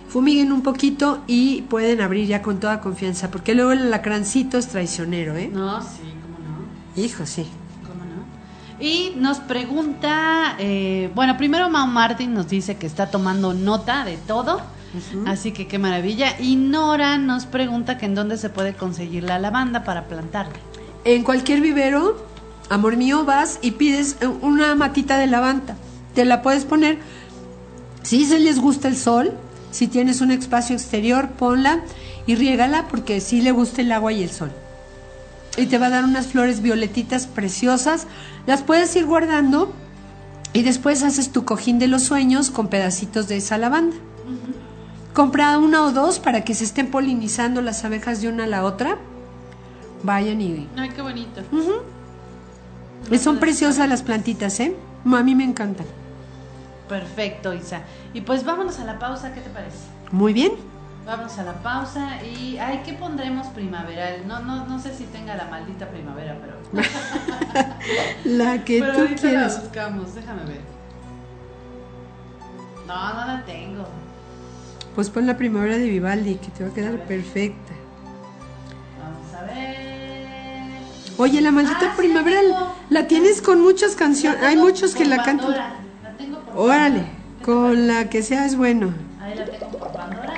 Fumiguen un poquito y pueden abrir ya con toda confianza, porque luego el alacrancito es traicionero, ¿eh? No, sí, cómo no. Hijo, sí. Y nos pregunta, eh, bueno, primero Mau Martin nos dice que está tomando nota de todo, así que qué maravilla. Y Nora nos pregunta que en dónde se puede conseguir la lavanda para plantarla. En cualquier vivero, amor mío, vas y pides eh, una matita de lavanda. Te la puedes poner. Si se les gusta el sol, si tienes un espacio exterior, ponla y riégala porque sí le gusta el agua y el sol. Y te va a dar unas flores violetitas preciosas. Las puedes ir guardando y después haces tu cojín de los sueños con pedacitos de esa lavanda. Compra una o dos para que se estén polinizando las abejas de una a la otra. Vayan y Ay, qué bonito. y son preciosas las plantitas, ¿eh? A mí me encantan. Perfecto, Isa. Y pues vámonos a la pausa, ¿qué te parece? Muy bien. Vámonos a la pausa y, ay, ¿qué pondremos primaveral? No, no, no sé si tenga la maldita primavera, pero... La que pero tú ahorita quieras. la buscamos, déjame ver. No, no la tengo. Pues pon la primavera de Vivaldi, que te va a quedar perfecta. Vamos a ver. Oye, la maldita Ah, sí, primavera la tengo. la tienes con muchas canciones. Hay muchos que la cantan. Pandora, La tengo por Órale, Pandora. ¿Qué te con la que sea es bueno. Ahí la tengo por Pandora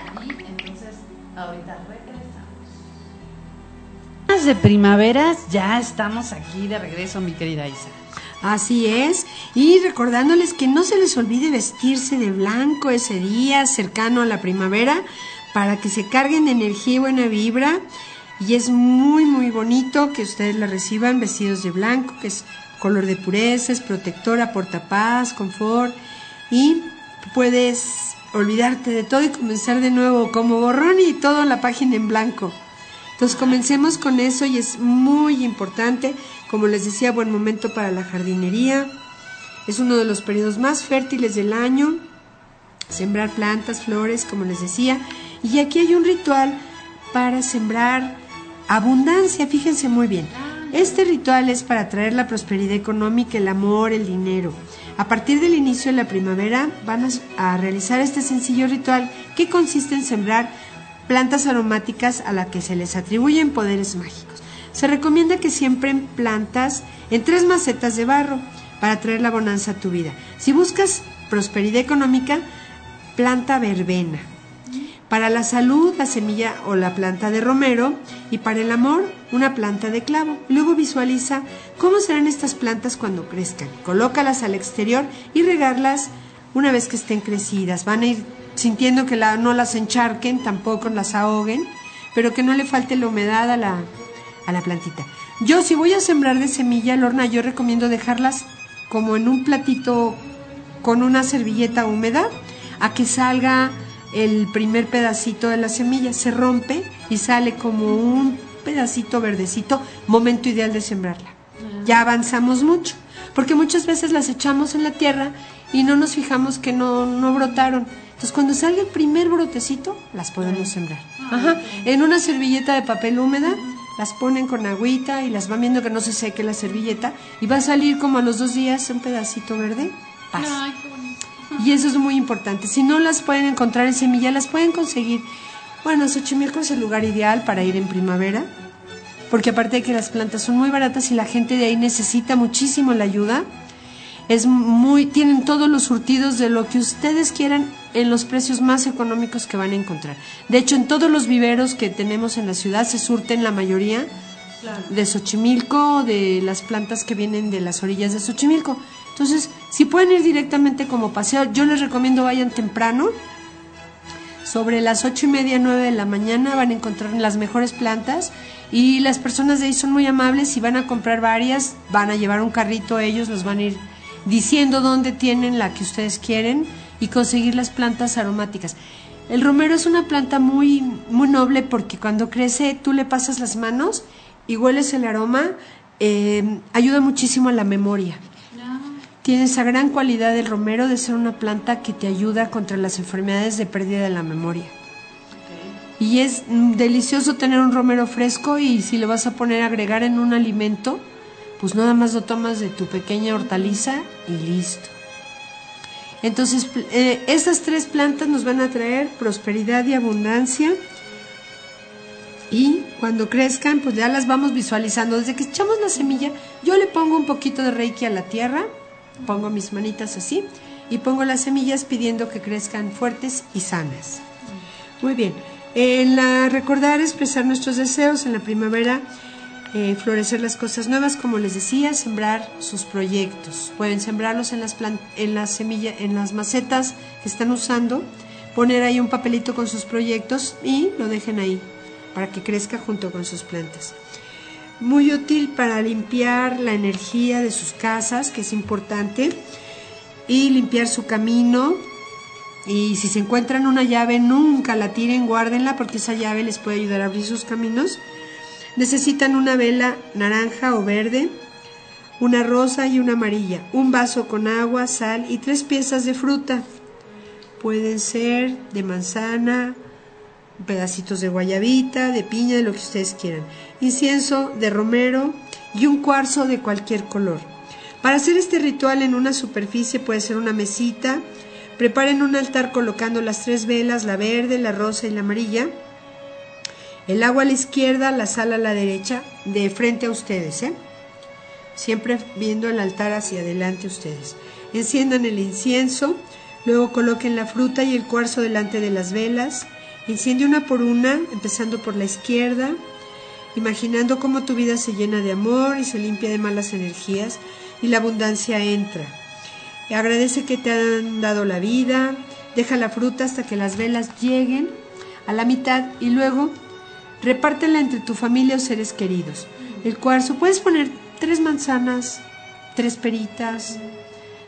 ahorita regresamos. de primaveras, ya estamos aquí de regreso, mi querida Isa. Así es. Y recordándoles que no se les olvide vestirse de blanco ese día cercano a la primavera para que se carguen de energía y buena vibra. Y es muy, muy bonito que ustedes la reciban vestidos de blanco, que es color de pureza, es protector, aporta paz, confort. Y puedes olvidarte de todo y comenzar de nuevo como borrón y todo la página en blanco. Entonces comencemos con eso y es muy importante. Como les decía, buen momento para la jardinería. Es uno de los periodos más fértiles del año. Sembrar plantas, flores, como les decía. Y aquí hay un ritual para sembrar abundancia. Fíjense muy bien. Este ritual es para traer la prosperidad económica, el amor, el dinero. A partir del inicio de la primavera van a, realizar este sencillo ritual que consiste en sembrar plantas aromáticas a las que se les atribuyen poderes mágicos. Se recomienda que siembren plantas en tres macetas de barro para traer la bonanza a tu vida. Si buscas prosperidad económica, planta verbena. Para la salud, la semilla o la planta de romero. Y para el amor, una planta de clavo. Luego visualiza cómo serán estas plantas cuando crezcan. Colócalas al exterior y regarlas una vez que estén crecidas. Van a ir sintiendo que no las encharquen, tampoco las ahoguen, pero que no le falte la humedad a la, a la plantita. Yo, si voy a sembrar de semilla, Lorna, yo recomiendo dejarlas como en un platito con una servilleta húmeda a que salga el primer pedacito de la semilla. Se rompe y sale como un pedacito verdecito, momento ideal de sembrarla. Ya avanzamos mucho, porque muchas veces las echamos en la tierra y no nos fijamos que no, no brotaron. Entonces, cuando salga el primer brotecito, las podemos sembrar. Ajá. En una servilleta de papel húmeda, las ponen con agüita y las van viendo que no se seque la servilleta y va a salir como a los dos días un pedacito verde. Paz. Y eso es muy importante. Si no las pueden encontrar en semilla, las pueden conseguir. Bueno, Xochimilco es el lugar ideal para ir en primavera, porque aparte de que las plantas son muy baratas y la gente de ahí necesita muchísimo la ayuda, es muy, tienen todos los surtidos de lo que ustedes quieran en los precios más económicos que van a encontrar. De hecho, en todos los viveros que tenemos en la ciudad se surten la mayoría de Xochimilco, de las plantas que vienen de las orillas de Xochimilco. Entonces, si pueden ir directamente como paseo, yo les recomiendo vayan temprano. Sobre las ocho y media, nueve de la mañana van a encontrar las mejores plantas y las personas de ahí son muy amables y van a comprar varias, van a llevar un carrito ellos, los van a ir diciendo dónde tienen la que ustedes quieren y conseguir las plantas aromáticas. El romero es una planta muy, muy noble porque cuando crece tú le pasas las manos y hueles el aroma, eh, ayuda muchísimo a la memoria. Tiene esa gran cualidad el romero de ser una planta que te ayuda contra las enfermedades de pérdida de la memoria. Y es delicioso tener un romero fresco y si lo vas a poner a agregar en un alimento, pues nada más lo tomas de tu pequeña hortaliza y listo. Entonces, eh, estas tres plantas nos van a traer prosperidad y abundancia. Y cuando crezcan, pues ya las vamos visualizando. Desde que echamos la semilla, yo le pongo un poquito de reiki a la tierra, pongo mis manitas así y pongo las semillas pidiendo que crezcan fuertes y sanas. Muy bien. En la recordar expresar nuestros deseos en la primavera eh, florecer las cosas nuevas, como les decía, sembrar sus proyectos. Pueden sembrarlos en las, en las semillas, en las macetas que están usando, poner ahí un papelito con sus proyectos y lo dejen ahí para que crezca junto con sus plantas. Muy útil para limpiar la energía de sus casas, que es importante, y limpiar su camino. Y si se encuentran una llave, nunca la tiren, guárdenla porque esa llave les puede ayudar a abrir sus caminos Necesitan una vela naranja o verde, una rosa y una amarilla, un vaso con agua, sal y tres piezas de fruta. Pueden ser de manzana, pedacitos de guayabita, de piña, de lo que ustedes quieran. Incienso de romero y un cuarzo de cualquier color. Para hacer este ritual en una superficie puede ser una mesita. Preparen un altar colocando las tres velas, la verde, la rosa y la amarilla el agua a la izquierda, la sal a la derecha, de frente a ustedes, ¿eh? Siempre viendo el altar hacia adelante ustedes. Enciendan el incienso, luego coloquen la fruta y el cuarzo delante de las velas. Enciende una por una, empezando por la izquierda, imaginando cómo tu vida se llena de amor y se limpia de malas energías y la abundancia entra. Agradece que te han dado la vida, deja la fruta hasta que las velas lleguen a la mitad y luego Repártela entre tu familia o seres queridos. El cuarzo, puedes poner tres manzanas, tres peritas,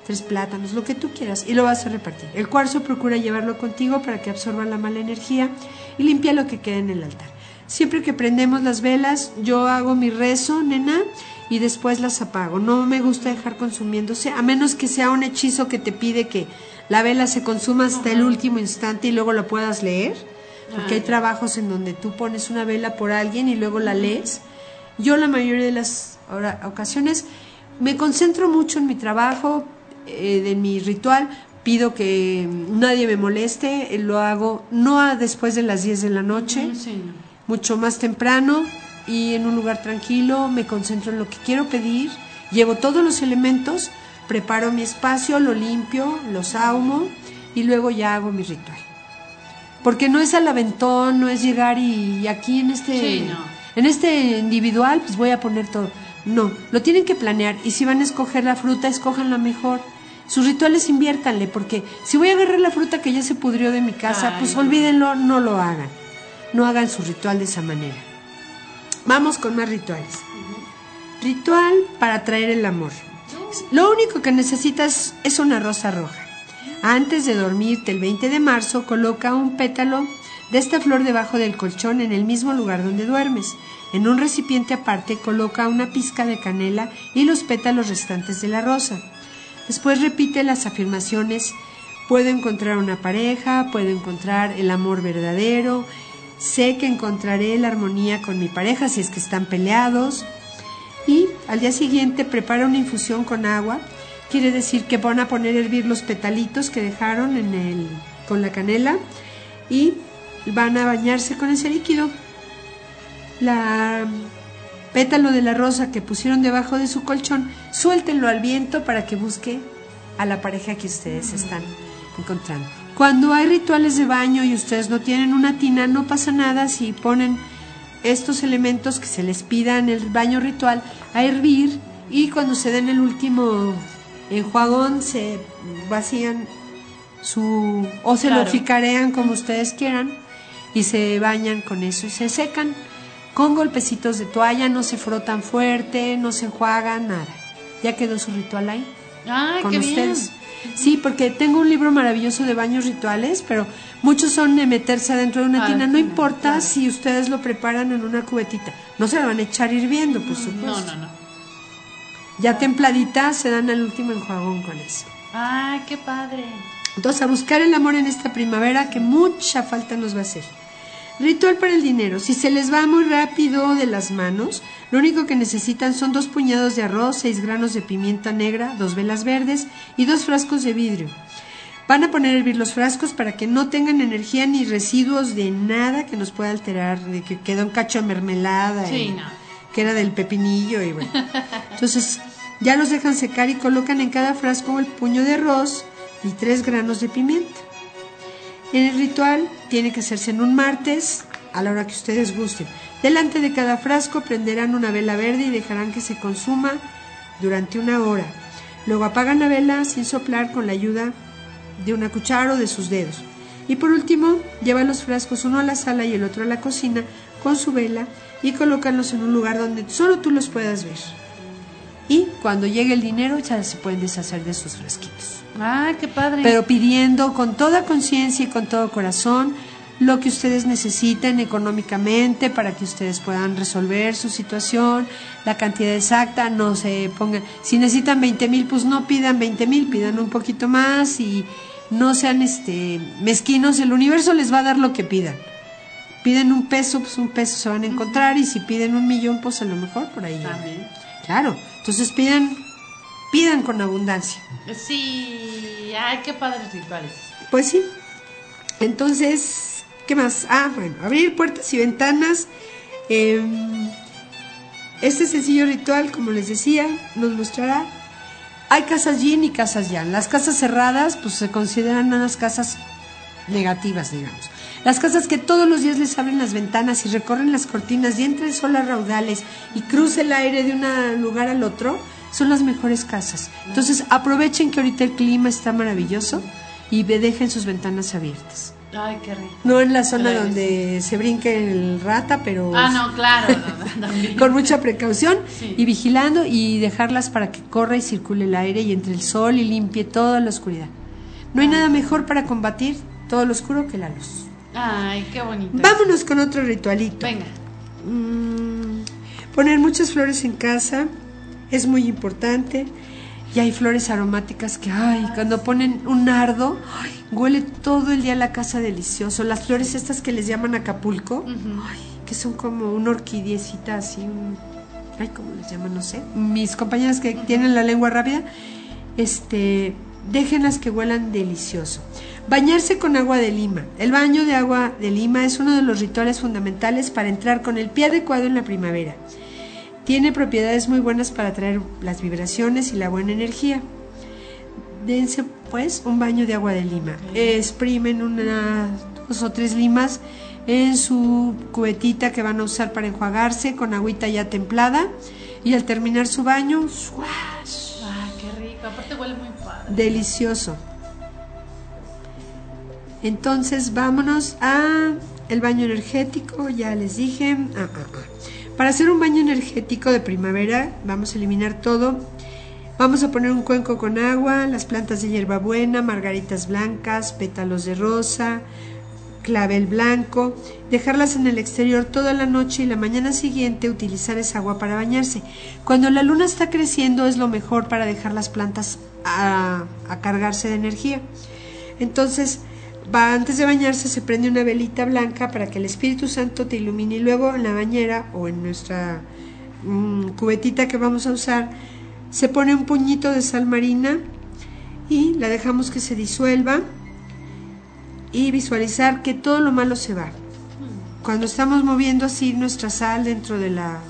tres plátanos, lo que tú quieras, y lo vas a repartir. El cuarzo procura llevarlo contigo para que absorba la mala energía y limpia lo que queda en el altar. Siempre que prendemos las velas, yo hago mi rezo, nena, y después las apago. No me gusta dejar consumiéndose, a menos que sea un hechizo que te pide que la vela se consuma hasta el último instante y luego la puedas leer porque hay trabajos en donde tú pones una vela por alguien y luego la lees. Yo la mayoría de las ocasiones me concentro mucho en mi trabajo, eh, en mi ritual, pido que nadie me moleste, lo hago no después de las 10 de la noche, mucho más temprano y en un lugar tranquilo, me concentro en lo que quiero pedir, llevo todos los elementos, preparo mi espacio, lo limpio, lo saumo y luego ya hago mi ritual. Porque no es al aventón, no es llegar y, aquí en este en este individual pues voy a poner todo. No, lo tienen que planear y si van a escoger la fruta, escojan la mejor. Sus rituales inviértanle, porque si voy a agarrar la fruta que ya se pudrió de mi casa, pues olvídenlo, no lo hagan. No hagan su ritual de esa manera. Vamos con más rituales. Ritual para traer el amor. Lo único que necesitas es una rosa roja. Antes de dormirte el 20 de marzo, coloca un pétalo de esta flor debajo del colchón en el mismo lugar donde duermes. En un recipiente aparte coloca una pizca de canela y los pétalos restantes de la rosa. Después repite las afirmaciones, puedo encontrar una pareja, puedo encontrar el amor verdadero, sé que encontraré la armonía con mi pareja si es que están peleados. Y al día siguiente prepara una infusión con agua, quiere decir que van a poner a hervir los petalitos que dejaron en el, con la canela y van a bañarse con ese líquido. La pétalo de la rosa que pusieron debajo de su colchón, suéltenlo al viento para que busque a la pareja que ustedes están encontrando. Cuando hay rituales de baño y ustedes no tienen una tina, no pasa nada si ponen estos elementos que se les pida en el baño ritual a hervir y cuando se den el último enjuagón se vacían su o se lo ficarean como ustedes quieran y se bañan con eso y se secan con golpecitos de toalla, no se frotan fuerte, no se enjuagan, nada. Ya quedó su ritual ahí. Ah, con ustedes. Sí, porque tengo un libro maravilloso de baños rituales, pero muchos son de meterse adentro de una tina. No importa si ustedes lo preparan en una cubetita. No se la van a echar hirviendo, por supuesto. No, no, no. Ya templadita se dan el último enjuagón con eso. Ah, qué padre. Entonces, a buscar el amor en esta primavera que mucha falta nos va a hacer. Ritual para el dinero. Si se les va muy rápido de las manos, lo único que necesitan son dos puñados de arroz, seis granos de pimienta negra, dos velas verdes y dos frascos de vidrio. Van a poner a hervir los frascos para que no tengan energía ni residuos de nada que nos pueda alterar, de que quedó un cacho de mermelada, que era del pepinillo y bueno. Entonces ya los dejan secar y colocan en cada frasco el puño de arroz y tres granos de pimienta. El ritual tiene que hacerse en un martes, a la hora que ustedes gusten. Delante de cada frasco prenderán una vela verde y dejarán que se consuma durante una hora. Luego apagan la vela sin soplar con la ayuda de una cuchara o de sus dedos. Y por último, llevan los frascos uno a la sala y el otro a la cocina con su vela y colócanlos en un lugar donde solo tú los puedas ver. Y cuando llegue el dinero ya se pueden deshacer de sus frasquitos. Ah, qué padre. Pero pidiendo con toda conciencia y con todo corazón lo que ustedes necesiten económicamente para que ustedes puedan resolver su situación, la cantidad exacta, no se pongan, si necesitan 20 mil, pues no pidan 20 mil, pidan un poquito más y no sean este mezquinos, el universo les va a dar lo que pidan. Piden un peso, pues un peso se van a encontrar y si piden un millón, pues a lo mejor por ahí. También. Claro, entonces pidan pidan con abundancia. Sí, ay, qué padres rituales. Pues sí. Entonces, ¿qué más? Ah, bueno, abrir puertas y ventanas. Em, este sencillo ritual, como les decía, nos mostrará. Hay casas yin y casas yang. Las casas cerradas, pues se consideran unas casas negativas, digamos. Las casas que todos los días les abren las ventanas y recorren las cortinas y entra el sol a raudales y cruza el aire de un lugar al otro, son las mejores casas. Entonces aprovechen que ahorita el clima está maravilloso y dejen sus ventanas abiertas. Ay, qué rico. No en la zona donde se brinque el rata, pero... Ah, no, claro. con mucha precaución y vigilando y dejarlas para que corra y circule el aire y entre el sol y limpie toda la oscuridad. No hay nada mejor para combatir todo lo oscuro que la luz. Ay, qué bonito. Vámonos con otro ritualito. Venga. Mm, poner muchas flores en casa es muy importante. Y hay flores aromáticas que, ay, cuando ponen un nardo, huele todo el día la casa delicioso. Las flores estas que les llaman Acapulco, que son como una orquidiecita así, ay, ¿cómo les llaman? No sé. Mis compañeras que tienen la lengua rápida, este, déjenlas que huelan delicioso. Bañarse con agua de lima. El baño de agua de lima es uno de los rituales fundamentales para entrar con el pie adecuado en la primavera. Tiene propiedades muy buenas para atraer las vibraciones y la buena energía. Dense pues un baño de agua de lima. Exprimen unas dos o tres limas en su cubetita que van a usar para enjuagarse con agüita ya templada y al terminar su baño. Ay, qué rico. Aparte huele muy padre. delicioso. Entonces vámonos a el baño energético, ya les dije. Ah, ah, ah. Para hacer un baño energético de primavera vamos a eliminar todo. Vamos a poner un cuenco con agua, las plantas de hierbabuena, margaritas blancas, pétalos de rosa, clavel blanco, dejarlas en el exterior toda la noche y la mañana siguiente utilizar esa agua para bañarse. Cuando la luna está creciendo es lo mejor para dejar las plantas a, a cargarse de energía. Entonces, va, antes de bañarse se prende una velita blanca para que el Espíritu Santo te ilumine y luego en la bañera o en nuestra mm, cubetita que vamos a usar se pone un puñito de sal marina y la dejamos que se disuelva y visualizar que todo lo malo se va. Cuando estamos moviendo así nuestra sal dentro de la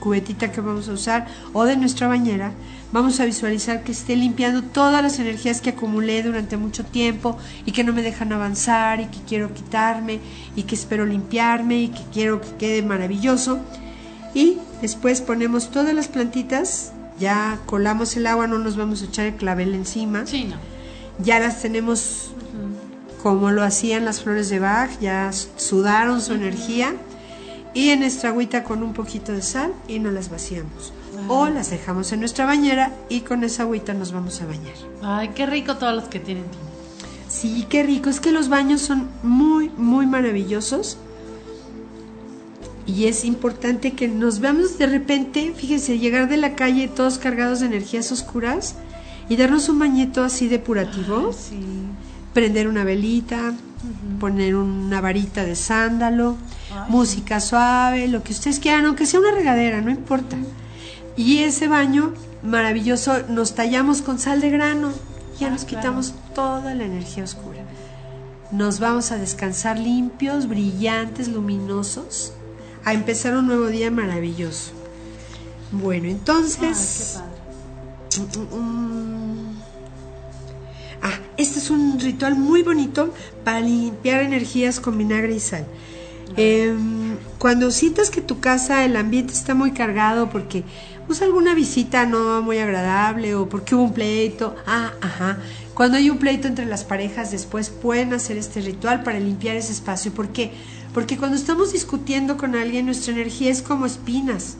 cubetita que vamos a usar o de nuestra bañera, vamos a visualizar que esté limpiando todas las energías que acumulé durante mucho tiempo y que no me dejan avanzar y que quiero quitarme y que espero limpiarme y que quiero que quede maravilloso. Y después ponemos todas las plantitas, ya colamos el agua, no nos vamos a echar el clavel encima. Sí, no. Ya las tenemos como lo hacían las flores de Bach, ya sudaron su energía y en nuestra agüita con un poquito de sal y nos las vaciamos. O las dejamos en nuestra bañera y con esa agüita nos vamos a bañar. Ay, qué rico todos los que tienen tino. Sí, qué rico. Es que los baños son muy, muy maravillosos. Y es importante que nos veamos de repente, fíjense, llegar de la calle todos cargados de energías oscuras y darnos un bañito así depurativo, Sí. prender una velita, poner una varita de sándalo, música suave, lo que ustedes quieran, aunque sea una regadera, no importa. Y ese baño maravilloso nos tallamos con sal de grano, ya Ah, nos claro. quitamos toda la energía oscura. Nos vamos a descansar limpios, brillantes, luminosos, a empezar un nuevo día maravilloso. Bueno, Ay, entonces... qué padre. Mm, mm. Ah, este es un ritual muy bonito para limpiar energías con vinagre y sal. Em, cuando sientas que tu casa, el ambiente está muy cargado porque usa alguna visita no muy agradable o porque hubo un pleito, ah, ajá. Cuando hay un pleito entre las parejas, después pueden hacer este ritual para limpiar ese espacio. ¿Por qué? Porque cuando estamos discutiendo con alguien, nuestra energía es como espinas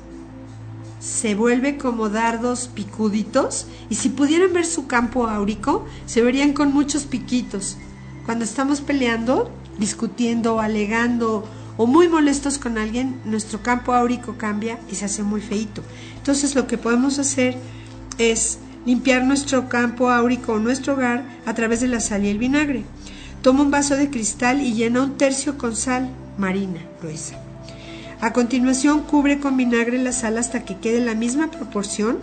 se vuelve como dardos picuditos y si pudieran ver su campo áurico, se verían con muchos piquitos. Cuando estamos peleando, discutiendo, alegando o muy molestos con alguien, nuestro campo áurico cambia y se hace muy feito. Entonces lo que podemos hacer es limpiar nuestro campo áurico o nuestro hogar a través de la sal y el vinagre. Toma un vaso de cristal y llena un tercio con sal marina gruesa. A continuación cubre con vinagre la sal hasta que quede la misma proporción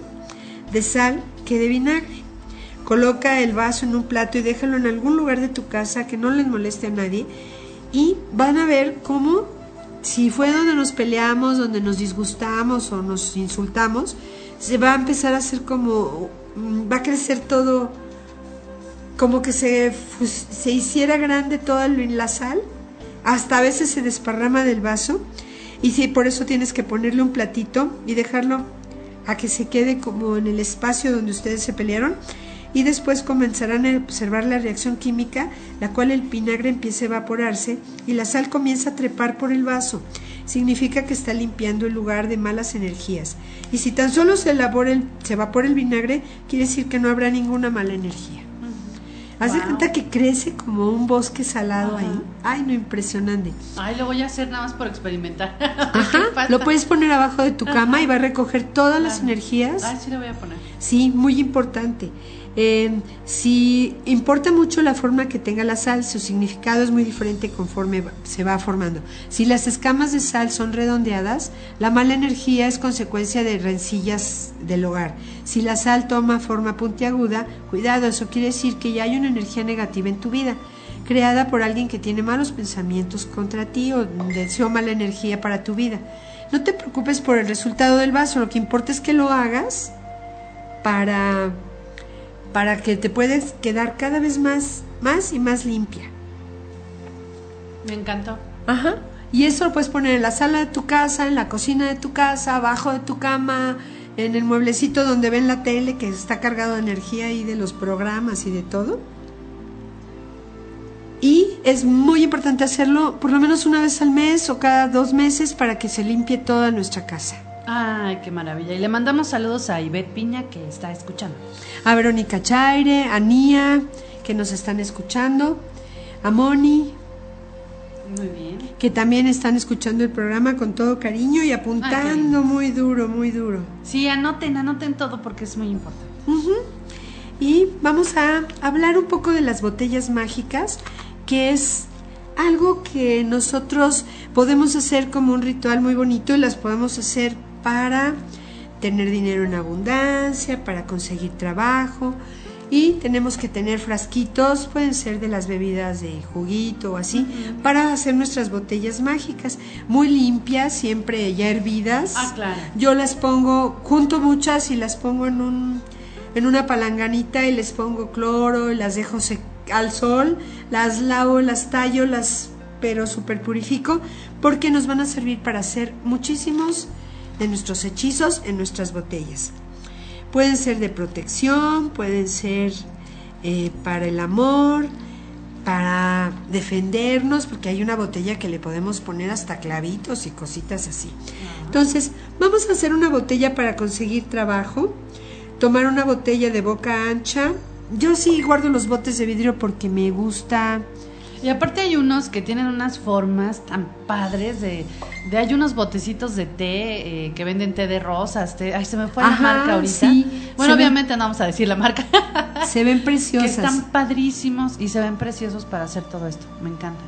de sal que de vinagre. Coloca el vaso en un plato y déjalo en algún lugar de tu casa que no les moleste a nadie y van a ver cómo si fue donde nos peleamos, donde nos disgustamos o nos insultamos, se va a empezar a hacer como mm, va a crecer todo como que se, se hiciera grande toda la sal, hasta a veces se desparrama del vaso y sí, por eso tienes que ponerle un platito y dejarlo a que se quede como en el espacio donde ustedes se pelearon y después comenzarán a observar la reacción química, la cual el vinagre empieza a evaporarse y la sal comienza a trepar por el vaso. Significa que está limpiando el lugar de malas energías. Y si tan solo se, elabora el- se evapora el vinagre, quiere decir que no habrá ninguna mala energía. Haz de Wow. cuenta que crece como un bosque salado Ajá. ahí. Ay, no, impresionante. Ay, lo voy a hacer nada más por experimentar. Ajá, lo puedes poner abajo de tu cama Ajá. y va a recoger todas las Claro. energías. Ay, sí lo voy a poner. Sí, muy importante. Eh, si importa mucho la forma que tenga la sal, su significado es muy diferente conforme se va formando. Si las escamas de sal son redondeadas, la mala energía es consecuencia de rencillas del hogar. Si la sal toma forma puntiaguda, cuidado, eso quiere decir que ya hay una energía negativa en tu vida creada por alguien que tiene malos pensamientos contra ti o deseó mala energía para tu vida. No te preocupes por el resultado del vaso, lo que importa es que lo hagas para, para que te puedas quedar cada vez más, más y más limpia. Me encantó. Ajá. Y eso lo puedes poner en la sala de tu casa, en la cocina de tu casa, abajo de tu cama, en el mueblecito donde ven la tele que está cargado de energía y de los programas y de todo. Y es muy importante hacerlo por lo menos una vez al mes o cada dos meses para que se limpie toda nuestra casa. Ay, qué maravilla. Y le mandamos saludos a Ivette Piña que está escuchando. A Verónica Chaire, a Nia, que nos están escuchando, a Moni, Muy bien. que también están escuchando el programa con todo cariño y apuntando muy duro, muy duro. Sí, anoten, anoten todo porque es muy importante. Y vamos a hablar un poco de las botellas mágicas, que es algo que nosotros podemos hacer como un ritual muy bonito y las podemos hacer para tener dinero en abundancia, para conseguir trabajo. Y tenemos que tener frasquitos, pueden ser de las bebidas de juguito o así, para hacer nuestras botellas mágicas, muy limpias, siempre ya hervidas. Ah, claro. Yo las pongo, junto muchas y las pongo en un en una palanganita y les pongo cloro y las dejo al sol, las lavo, las tallo, las pero super purifico porque nos van a servir para hacer muchísimos de nuestros hechizos en nuestras botellas. Pueden ser de protección, pueden ser eh, para el amor, para defendernos, porque hay una botella que le podemos poner hasta clavitos y cositas así. Entonces, vamos a hacer una botella para conseguir trabajo, tomar una botella de boca ancha. Yo sí guardo los botes de vidrio porque me gusta. Y aparte hay unos que tienen unas formas tan padres de, de hay unos botecitos de té eh, que venden té de rosas, té, ay se me fue Ajá, la marca ahorita. sí. Bueno, ven- obviamente no vamos a decir la marca. Se ven que preciosas. están padrísimos y se ven preciosos para hacer todo esto. Me encanta.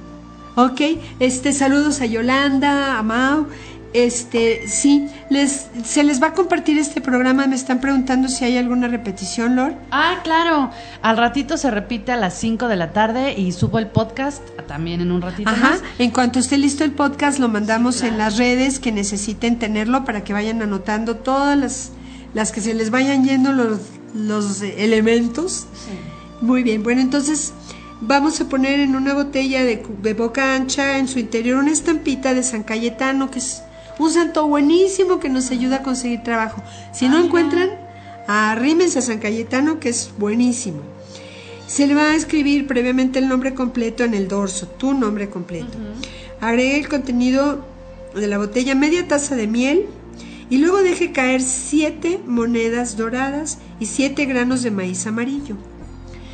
Ok, este saludos a Yolanda, a Mau. Este, sí, les se les va a compartir este programa. Me están preguntando si hay alguna repetición, Lord. Ah, claro. Al ratito se repite a las 5 de la tarde y subo el podcast también en un ratito Ajá, más. en cuanto esté listo el podcast lo mandamos en las redes que necesiten tenerlo para que vayan anotando todas las, las que se les vayan yendo los, los elementos. Muy bien, bueno, entonces vamos a poner en una botella de, de boca ancha en su interior una estampita de San Cayetano, que es un santo buenísimo que nos ayuda a conseguir trabajo. Si no encuentran, arrímense a San Cayetano, que es buenísimo. Se le va a escribir previamente el nombre completo en el dorso, tu nombre completo. Agregue el contenido de la botella, media taza de miel y luego deje caer siete monedas doradas y siete granos de maíz amarillo.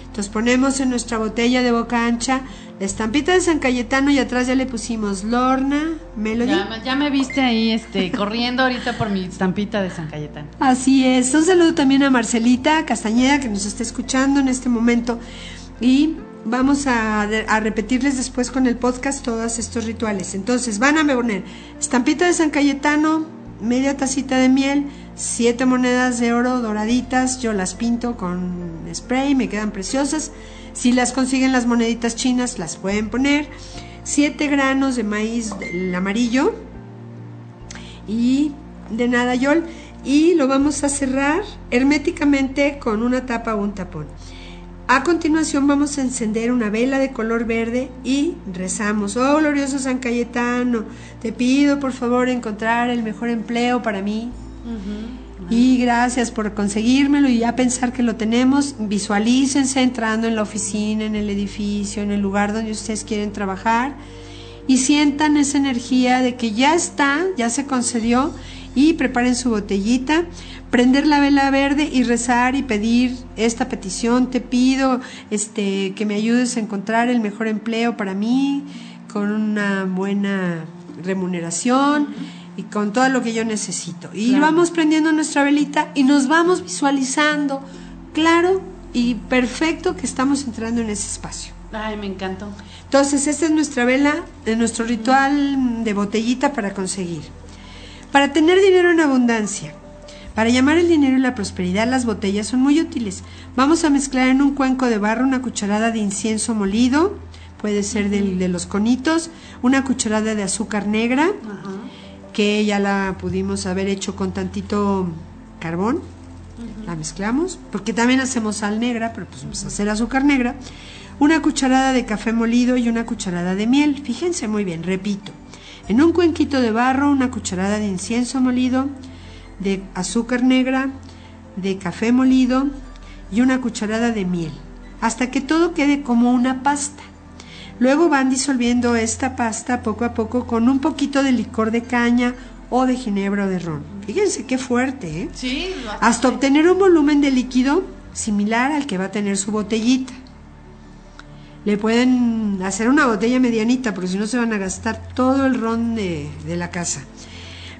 Entonces ponemos en nuestra botella de boca ancha la estampita de San Cayetano y atrás ya le pusimos Lorna, Melody. Ya, me- ya me viste ahí este, corriendo ahorita por mi estampita de San Cayetano. Así es. Un saludo también a Marcelita Castañeda que nos está escuchando en este momento. Y vamos a, a repetirles después con el podcast todos estos rituales. Entonces van a poner estampita de San Cayetano, media tacita de miel, siete monedas de oro doraditas. Yo las pinto con spray, me quedan preciosas. Si las consiguen las moneditas chinas, las pueden poner. Siete granos de maíz amarillo. Y de nada yol. Y lo vamos a cerrar herméticamente con una tapa o un tapón. A continuación vamos a encender una vela de color verde y rezamos, oh glorioso San Cayetano, te pido por favor encontrar el mejor empleo para mí y gracias por conseguírmelo y ya pensar que lo tenemos, visualícense entrando en la oficina, en el edificio, en el lugar donde ustedes quieren trabajar y sientan esa energía de que ya está, ya se concedió y preparen su botellita, prender la vela verde y rezar y pedir esta petición, te pido este que me ayudes a encontrar el mejor empleo para mí con una buena remuneración y con todo lo que yo necesito. Y Claro. vamos prendiendo nuestra velita y nos vamos visualizando claro y perfecto que estamos entrando en ese espacio. Ay, me encantó. Entonces, esta es nuestra vela, de nuestro ritual de botellita para conseguir. Para tener dinero en abundancia, para llamar el dinero y la prosperidad, las botellas son muy útiles. Vamos a mezclar en un cuenco de barro una cucharada de incienso molido, puede ser del, de los conitos, una cucharada de azúcar negra, Ajá. Que ya la pudimos haber hecho con tantito carbón. La mezclamos, porque también hacemos sal negra, pero pues vamos a hacer azúcar negra. Una cucharada de café molido y una cucharada de miel. Fíjense muy bien, repito. En un cuenquito de barro, una cucharada de incienso molido, de azúcar negra, de café molido y una cucharada de miel, hasta que todo quede como una pasta. Luego van disolviendo esta pasta poco a poco con un poquito de licor de caña o de ginebra o de ron. Fíjense qué fuerte, ¿eh? Sí, Hasta obtener un volumen de líquido similar al que va a tener su botellita. Le pueden hacer una botella medianita, porque si no se van a gastar todo el ron de, de la casa.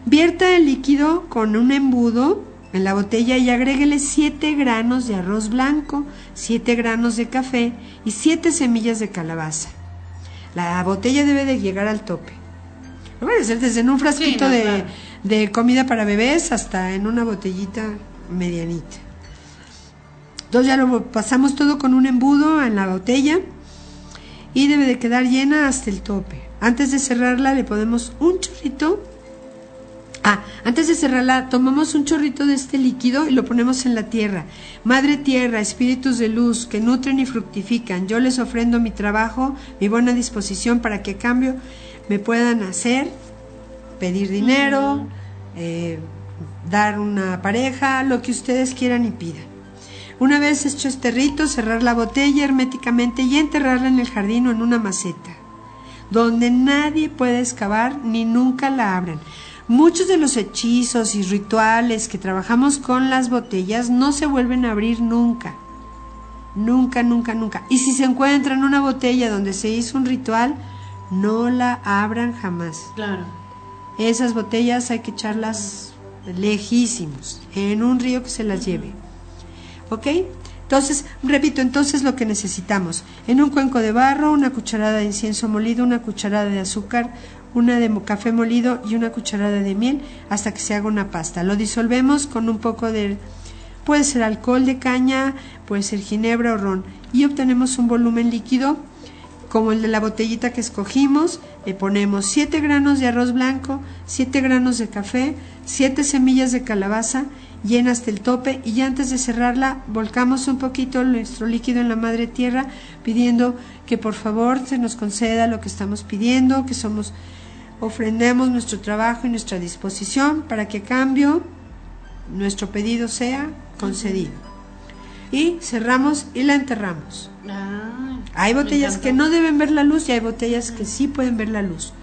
Vierta el líquido con un embudo en la botella y agréguele 7 granos de arroz blanco, 7 granos de café y 7 semillas de calabaza. La botella debe de llegar al tope. Lo pueden hacer desde en un frasquito no, de, claro. de comida para bebés hasta en una botellita medianita. Entonces ya lo pasamos todo con un embudo en la botella y debe de quedar llena hasta el tope. Antes de cerrarla le ponemos un chorrito. Ah, antes de cerrarla tomamos un chorrito de este líquido y lo ponemos en la tierra. Madre tierra, espíritus de luz que nutren y fructifican, yo les ofrendo mi trabajo, mi buena disposición para que a cambio me puedan hacer, pedir dinero, eh, dar una pareja, lo que ustedes quieran y pidan. Una vez hecho este rito, cerrar la botella herméticamente y enterrarla en el jardín o en una maceta, donde nadie puede excavar ni nunca la abran. Muchos de los hechizos y rituales que trabajamos con las botellas no se vuelven a abrir nunca. Nunca, nunca, nunca. Y si se encuentran una botella donde se hizo un ritual, no la abran jamás. Claro. Esas botellas hay que echarlas lejísimos, en un río que se las lleve. ¿Ok? Entonces, repito, entonces lo que necesitamos, en un cuenco de barro, una cucharada de incienso molido, una cucharada de azúcar, una de café molido y una cucharada de miel hasta que se haga una pasta. Lo disolvemos con un poco de, puede ser alcohol de caña, puede ser ginebra o ron, y obtenemos un volumen líquido como el de la botellita que escogimos, le ponemos 7 granos de arroz blanco, 7 granos de café, 7 semillas de calabaza, llena hasta el tope y ya antes de cerrarla volcamos un poquito nuestro líquido en la madre tierra pidiendo que por favor se nos conceda lo que estamos pidiendo, que somos ofrendemos nuestro trabajo y nuestra disposición para que a cambio nuestro pedido sea concedido. Y cerramos y la enterramos. Ah, Hay botellas que no deben ver la luz y hay botellas que sí pueden ver la luz.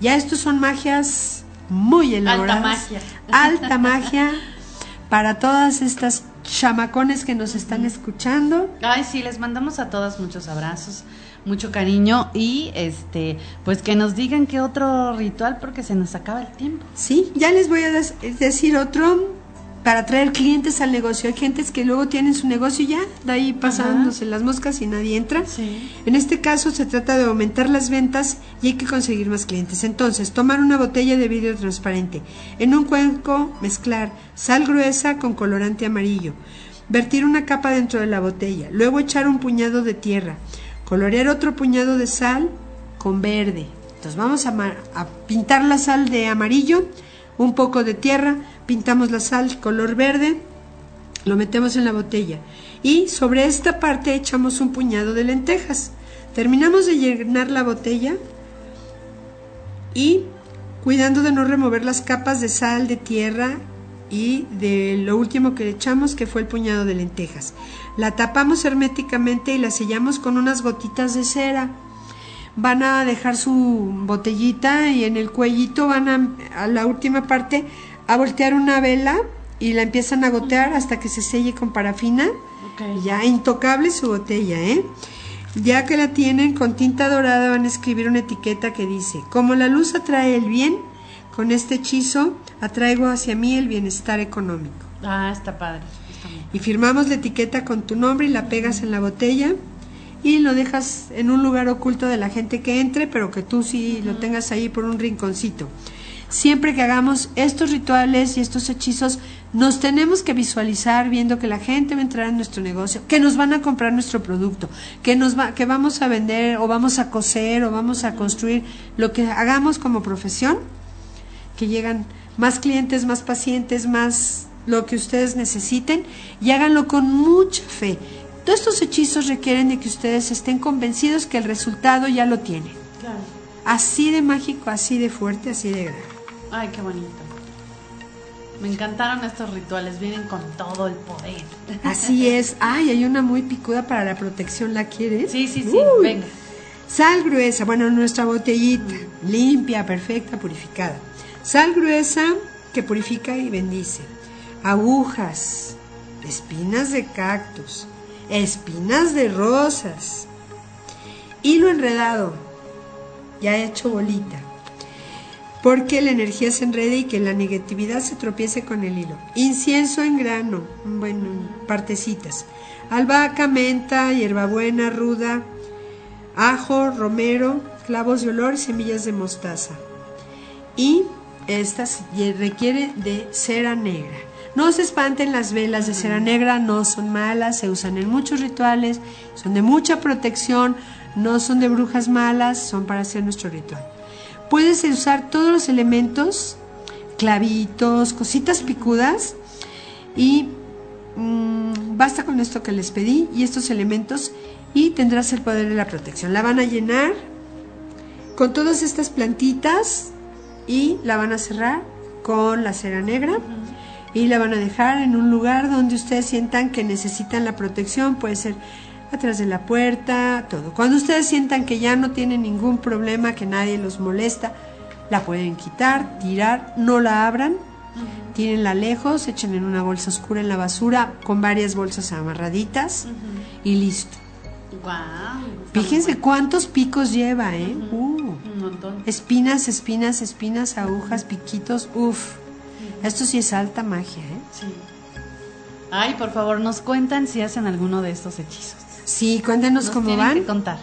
Ya estos son magias muy elaboradas. magia. Alta magia para todas estas chamacones que nos están escuchando. Ay, sí, les mandamos a todas muchos abrazos, mucho cariño y este, pues que nos digan qué otro ritual porque se nos acaba el tiempo. Sí, ya les voy a decir otro para traer clientes al negocio. Hay gentes que luego tienen su negocio y ya, de ahí pasándose las moscas y nadie entra. Sí. En este caso se trata de aumentar las ventas y hay que conseguir más clientes. Entonces, tomar una botella de vidrio transparente. En un cuenco, mezclar sal gruesa con colorante amarillo. Vertir una capa dentro de la botella. Luego echar un puñado de tierra. Colorear otro puñado de sal con verde. Entonces vamos a, a pintar la sal de amarillo, un poco de tierra, pintamos la sal color verde, lo metemos en la botella y sobre esta parte echamos un puñado de lentejas. Terminamos de llenar la botella y cuidando de no remover las capas de sal, de tierra y de lo último que echamos que fue el puñado de lentejas. La tapamos herméticamente y la sellamos con unas gotitas de cera. Van a dejar su botellita y en el cuellito van a, a la última parte a voltear una vela y la empiezan a gotear hasta que se selle con parafina. Ok. Ya intocable su botella, ¿eh? Ya que la tienen con tinta dorada van a escribir una etiqueta que dice, como la luz atrae el bien, con este hechizo atraigo hacia mí el bienestar económico. Ah, está padre. Y firmamos la etiqueta con tu nombre y la pegas en la botella y lo dejas en un lugar oculto de la gente que entre, pero que tú sí lo tengas ahí por un rinconcito. Siempre que hagamos estos rituales y estos hechizos, nos tenemos que visualizar viendo que la gente va a entrar en nuestro negocio, que nos van a comprar nuestro producto, que nos va, que vamos a vender o vamos a coser o vamos a construir lo que hagamos como profesión, que llegan más clientes, más pacientes, más lo que ustedes necesiten y háganlo con mucha fe. Todos estos hechizos requieren de que ustedes estén convencidos que el resultado ya lo tienen. Así de mágico, así de fuerte, así de grande. Ay, qué bonito. Me encantaron estos rituales, vienen con todo el poder. Así es. Ay, hay una muy picuda para la protección, ¿la quieres? Sí, sí, sí, venga. Sal gruesa, bueno, nuestra botellita, limpia, perfecta, purificada. Sal gruesa que purifica y bendice. Agujas, espinas de cactus, espinas de rosas. Hilo enredado, ya hecho bolita porque la energía se enrede y que la negatividad se tropiece con el hilo. Incienso en grano, bueno, partecitas. Albahaca, menta, hierbabuena, ruda, ajo, romero, clavos de olor semillas de mostaza. Y estas requiere de cera negra. No se espanten las velas de cera negra, no son malas, se usan en muchos rituales, son de mucha protección, no son de brujas malas, son para hacer nuestro ritual puedes usar todos los elementos, clavitos, cositas picudas y mm, basta con esto que les pedí y estos elementos y tendrás el poder de la protección. La van a llenar con todas estas plantitas y la van a cerrar con la cera negra y la van a dejar en un lugar donde ustedes sientan que necesitan la protección, puede ser atrás de la puerta, todo. Cuando ustedes sientan que ya no tienen ningún problema, que nadie los molesta, la pueden quitar, tirar, no la abran, tírenla lejos, echen en una bolsa oscura en la basura con varias bolsas amarraditas y listo. Fíjense cuántos picos lleva, ¿eh? Uh. Espinas, espinas, espinas, agujas, piquitos, uff. Esto sí es alta magia, ¿eh? Sí. Ay, por favor, nos cuentan si hacen alguno de estos hechizos. Sí, cuéntanos cómo van. Que contar.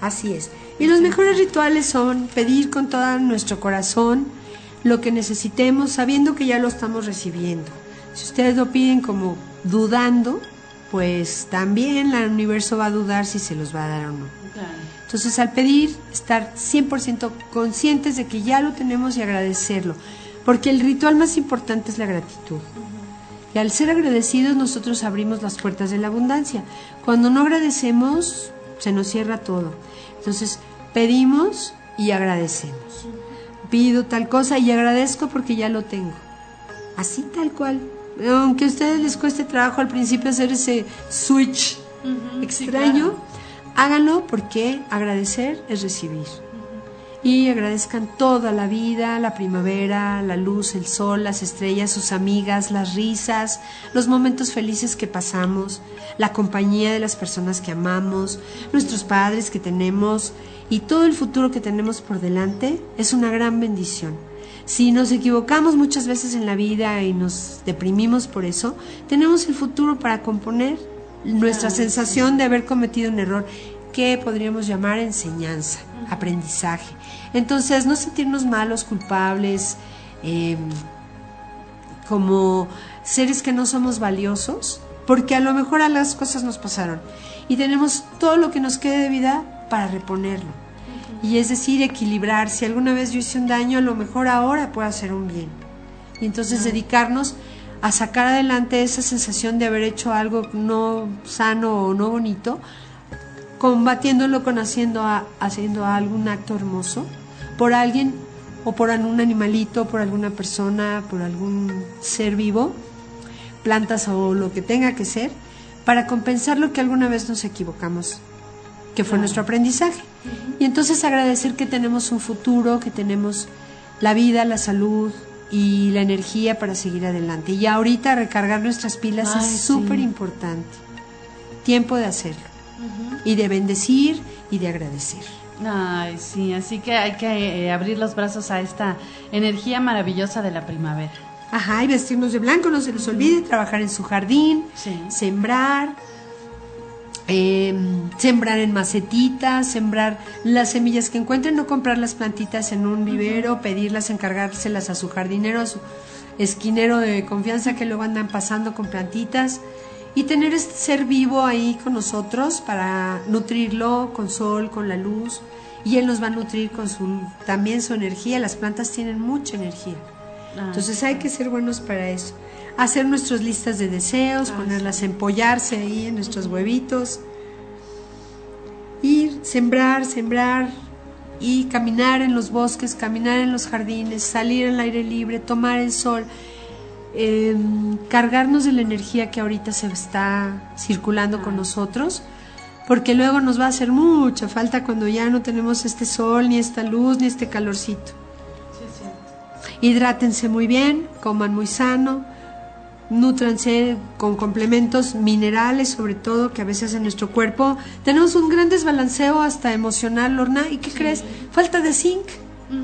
Así es. Y los mejores rituales son pedir con todo nuestro corazón lo que necesitemos, sabiendo que ya lo estamos recibiendo. Si ustedes lo piden como dudando, pues también el universo va a dudar si se los va a dar o no. Entonces, al pedir, estar 100% conscientes de que ya lo tenemos y agradecerlo. Porque el ritual más importante es la gratitud. Y al ser agradecidos nosotros abrimos las puertas de la abundancia. Cuando no agradecemos, se nos cierra todo. Entonces, pedimos y agradecemos. Pido tal cosa y agradezco porque ya lo tengo. Así tal cual. Aunque a ustedes les cueste trabajo al principio hacer ese switch extraño, háganlo porque agradecer es recibir y agradezcan toda la vida, la primavera, la luz, el sol, las estrellas, sus amigas, las risas, los momentos felices que pasamos, la compañía de las personas que amamos, nuestros padres que tenemos y todo el futuro que tenemos por delante es una gran bendición. Si nos equivocamos muchas veces en la vida y nos deprimimos por eso, tenemos el futuro para componer nuestra sensación de haber cometido un error que podríamos llamar enseñanza, aprendizaje. Entonces, no sentirnos malos, culpables, em, como seres que no somos valiosos, porque a lo mejor a las cosas nos pasaron y tenemos todo lo que nos quede de vida para reponerlo. Y es decir, equilibrar. Si alguna vez yo hice un daño, a lo mejor ahora puedo hacer un bien. Y entonces dedicarnos a sacar adelante esa sensación de haber hecho algo no sano o no bonito, combatiéndolo con haciendo, haciendo algún acto hermoso por alguien o por algún animalito, por alguna persona, por algún ser vivo, plantas o lo que tenga que ser, para compensar lo que alguna vez nos equivocamos, que fue nuestro aprendizaje. Y entonces agradecer que tenemos un futuro, que tenemos la vida, la salud y la energía para seguir adelante. Y ahorita recargar nuestras pilas es súper importante. Tiempo de hacerlo y de bendecir y de agradecer. Ay, sí, así que hay que eh, abrir los brazos a esta energía maravillosa de la primavera. Ajá, y vestirnos de blanco, no se les olvide, trabajar en su jardín, Sí. sembrar, eh, sembrar en macetitas, sembrar las semillas que encuentren, no comprar las plantitas en un vivero, pedirlas, encargárselas a su jardinero, a su esquinero de confianza que luego andan pasando con plantitas y tener este ser vivo ahí con nosotros para nutrirlo con sol, con la luz y él nos va a nutrir con su también su energía. Las plantas tienen mucha energía. Ah, Entonces hay que ser buenos para eso. Hacer nuestras listas de deseos, ponerlas a empollarse ahí en nuestros huevitos. Ir, sembrar, sembrar y caminar en los bosques, caminar en los jardines, salir al aire libre, tomar el sol, eh, cargarnos de la energía que ahorita se está circulando con nosotros, porque luego nos va a hacer mucha falta cuando ya no tenemos este sol, ni esta luz, ni este calorcito. Hidrátense muy bien, coman muy sano, nútranse con complementos minerales, sobre todo, que a veces en nuestro cuerpo tenemos un gran desbalanceo hasta emocional, Lorna. ¿Y qué crees? Falta de zinc,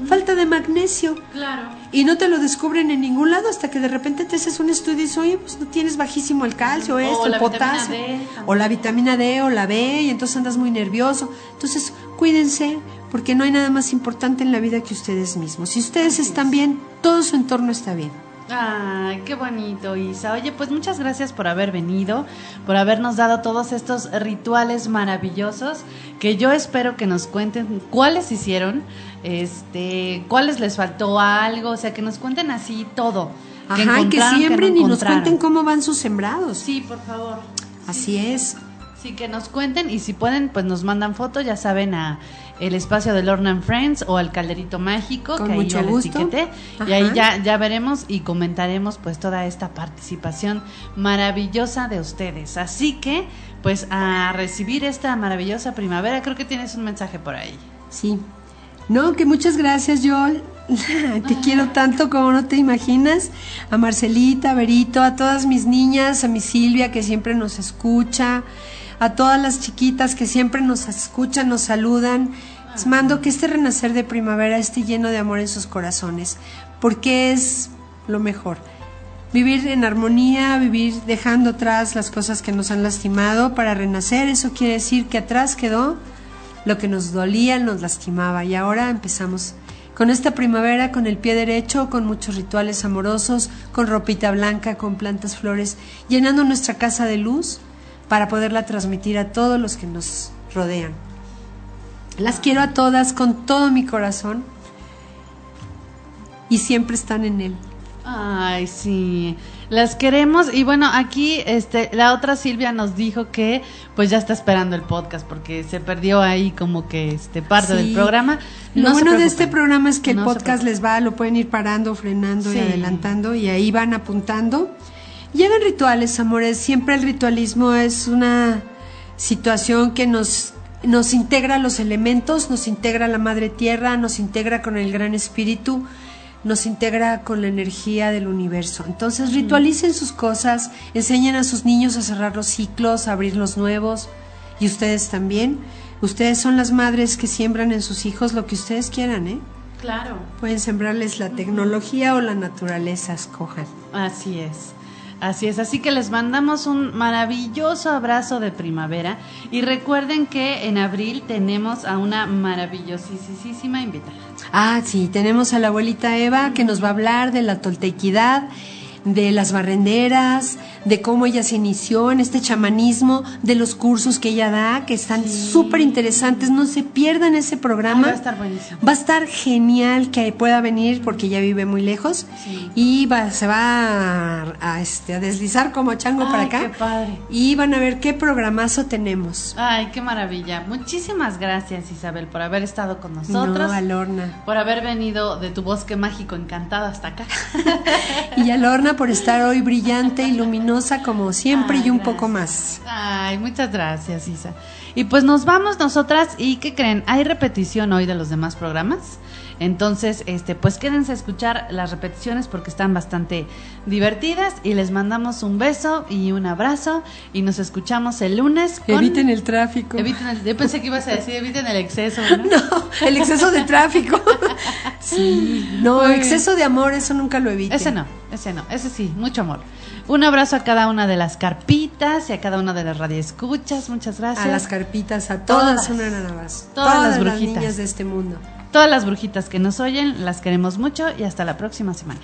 falta de magnesio. Claro. Y no te lo descubren en ningún lado hasta que de repente te haces un estudio y dices, oye, pues no tienes bajísimo el calcio, O esto, el potasio, D o la vitamina D o la B, y entonces andas muy nervioso. Entonces, cuídense, porque no hay nada más importante en la vida que ustedes mismos. Si ustedes están bien, todo su entorno está bien. Ay, qué bonito, Isa. Oye, pues muchas gracias por haber venido, por habernos dado todos estos rituales maravillosos que yo espero que nos cuenten cuáles hicieron, este, cuáles les faltó algo, o sea, que nos cuenten así todo. Ajá, y que encontraron, siembren no y nos cuenten cómo van sus sembrados. Sí, por favor. Así es. Sí, que nos cuenten y si pueden, pues nos mandan fotos, ya saben, a el espacio de Lorna and Friends o al Calderito Mágico, Con que ahí mucho les etiqueté. Y ahí ya, ya veremos y comentaremos pues toda esta participación maravillosa de ustedes. Así que, pues a recibir esta maravillosa primavera, creo que tienes un mensaje por ahí. Sí. No, que muchas gracias, Yol. te quiero tanto como no te imaginas. A Marcelita, a Berito, a todas mis niñas, a mi Silvia que siempre nos escucha, a todas las chiquitas que siempre nos escuchan, nos saludan. Mando que este renacer de primavera esté lleno de amor en sus corazones, porque es lo mejor. Vivir en armonía, vivir dejando atrás las cosas que nos han lastimado para renacer, eso quiere decir que atrás quedó lo que nos dolía, nos lastimaba y ahora empezamos con esta primavera con el pie derecho, con muchos rituales amorosos, con ropita blanca, con plantas, flores, llenando nuestra casa de luz para poderla transmitir a todos los que nos rodean. Las quiero a todas con todo mi corazón y siempre están en él. Ay, sí. Las queremos y bueno, aquí este la otra Silvia nos dijo que pues ya está esperando el podcast porque se perdió ahí como que este parte Sí. del programa. Lo No se bueno de este programa es que el No podcast les va, lo pueden ir parando, frenando Sí. y adelantando y ahí van apuntando. Y hagan rituales, amores. Siempre el ritualismo es una situación que nos, nos integra los elementos, nos integra la madre tierra, nos integra con el gran espíritu, nos integra con la energía del universo. Entonces ritualicen sus cosas, enseñen a sus niños a cerrar los ciclos, a abrir los nuevos y ustedes también. Ustedes son las madres que siembran en sus hijos lo que ustedes quieran, ¿eh? Claro. Pueden sembrarles la tecnología o la naturaleza, escojan. Así es. Así es, así que les mandamos un maravilloso abrazo de primavera y recuerden que en abril tenemos a una maravillosísima invitada. Ah, sí, tenemos a la abuelita Eva que nos va a hablar de la toltequidad, de las barrenderas, de cómo ella se inició en este chamanismo, de los cursos que ella da, que están súper interesantes. No se pierdan ese programa. Ay, va a estar buenísimo. Va a estar genial que pueda venir porque ella vive muy lejos Sí. y va, se va a, a, este, a deslizar como chango para acá. qué padre. Y van a ver qué programazo tenemos. Ay, qué maravilla. Muchísimas gracias Isabel por haber estado con nosotros. No, a Lorna. Por haber venido de tu bosque mágico encantado hasta acá. Y a Por estar hoy brillante y luminosa como siempre Ay, y un gracias. poco más. Ay, muchas gracias, Isa. Y pues nos vamos nosotras y ¿qué creen? Hay repetición hoy de los demás programas. Entonces, este, pues quédense a escuchar las repeticiones porque están bastante divertidas y les mandamos un beso y un abrazo y nos escuchamos el lunes. Eviten el tráfico. Eviten el... Yo pensé que ibas a decir eviten el exceso. No, no el exceso de tráfico. sí. No, exceso de amor, eso nunca lo eviten. Ese no, ese no, ese sí, mucho amor. Un abrazo a cada una de las carpitas y a cada una de las radioescuchas. Muchas gracias. A las carpitas, a todas, todas un abrazo. Todas, las brujitas. Las niñas de este mundo. Todas las brujitas que nos oyen, las queremos mucho y hasta la próxima semana.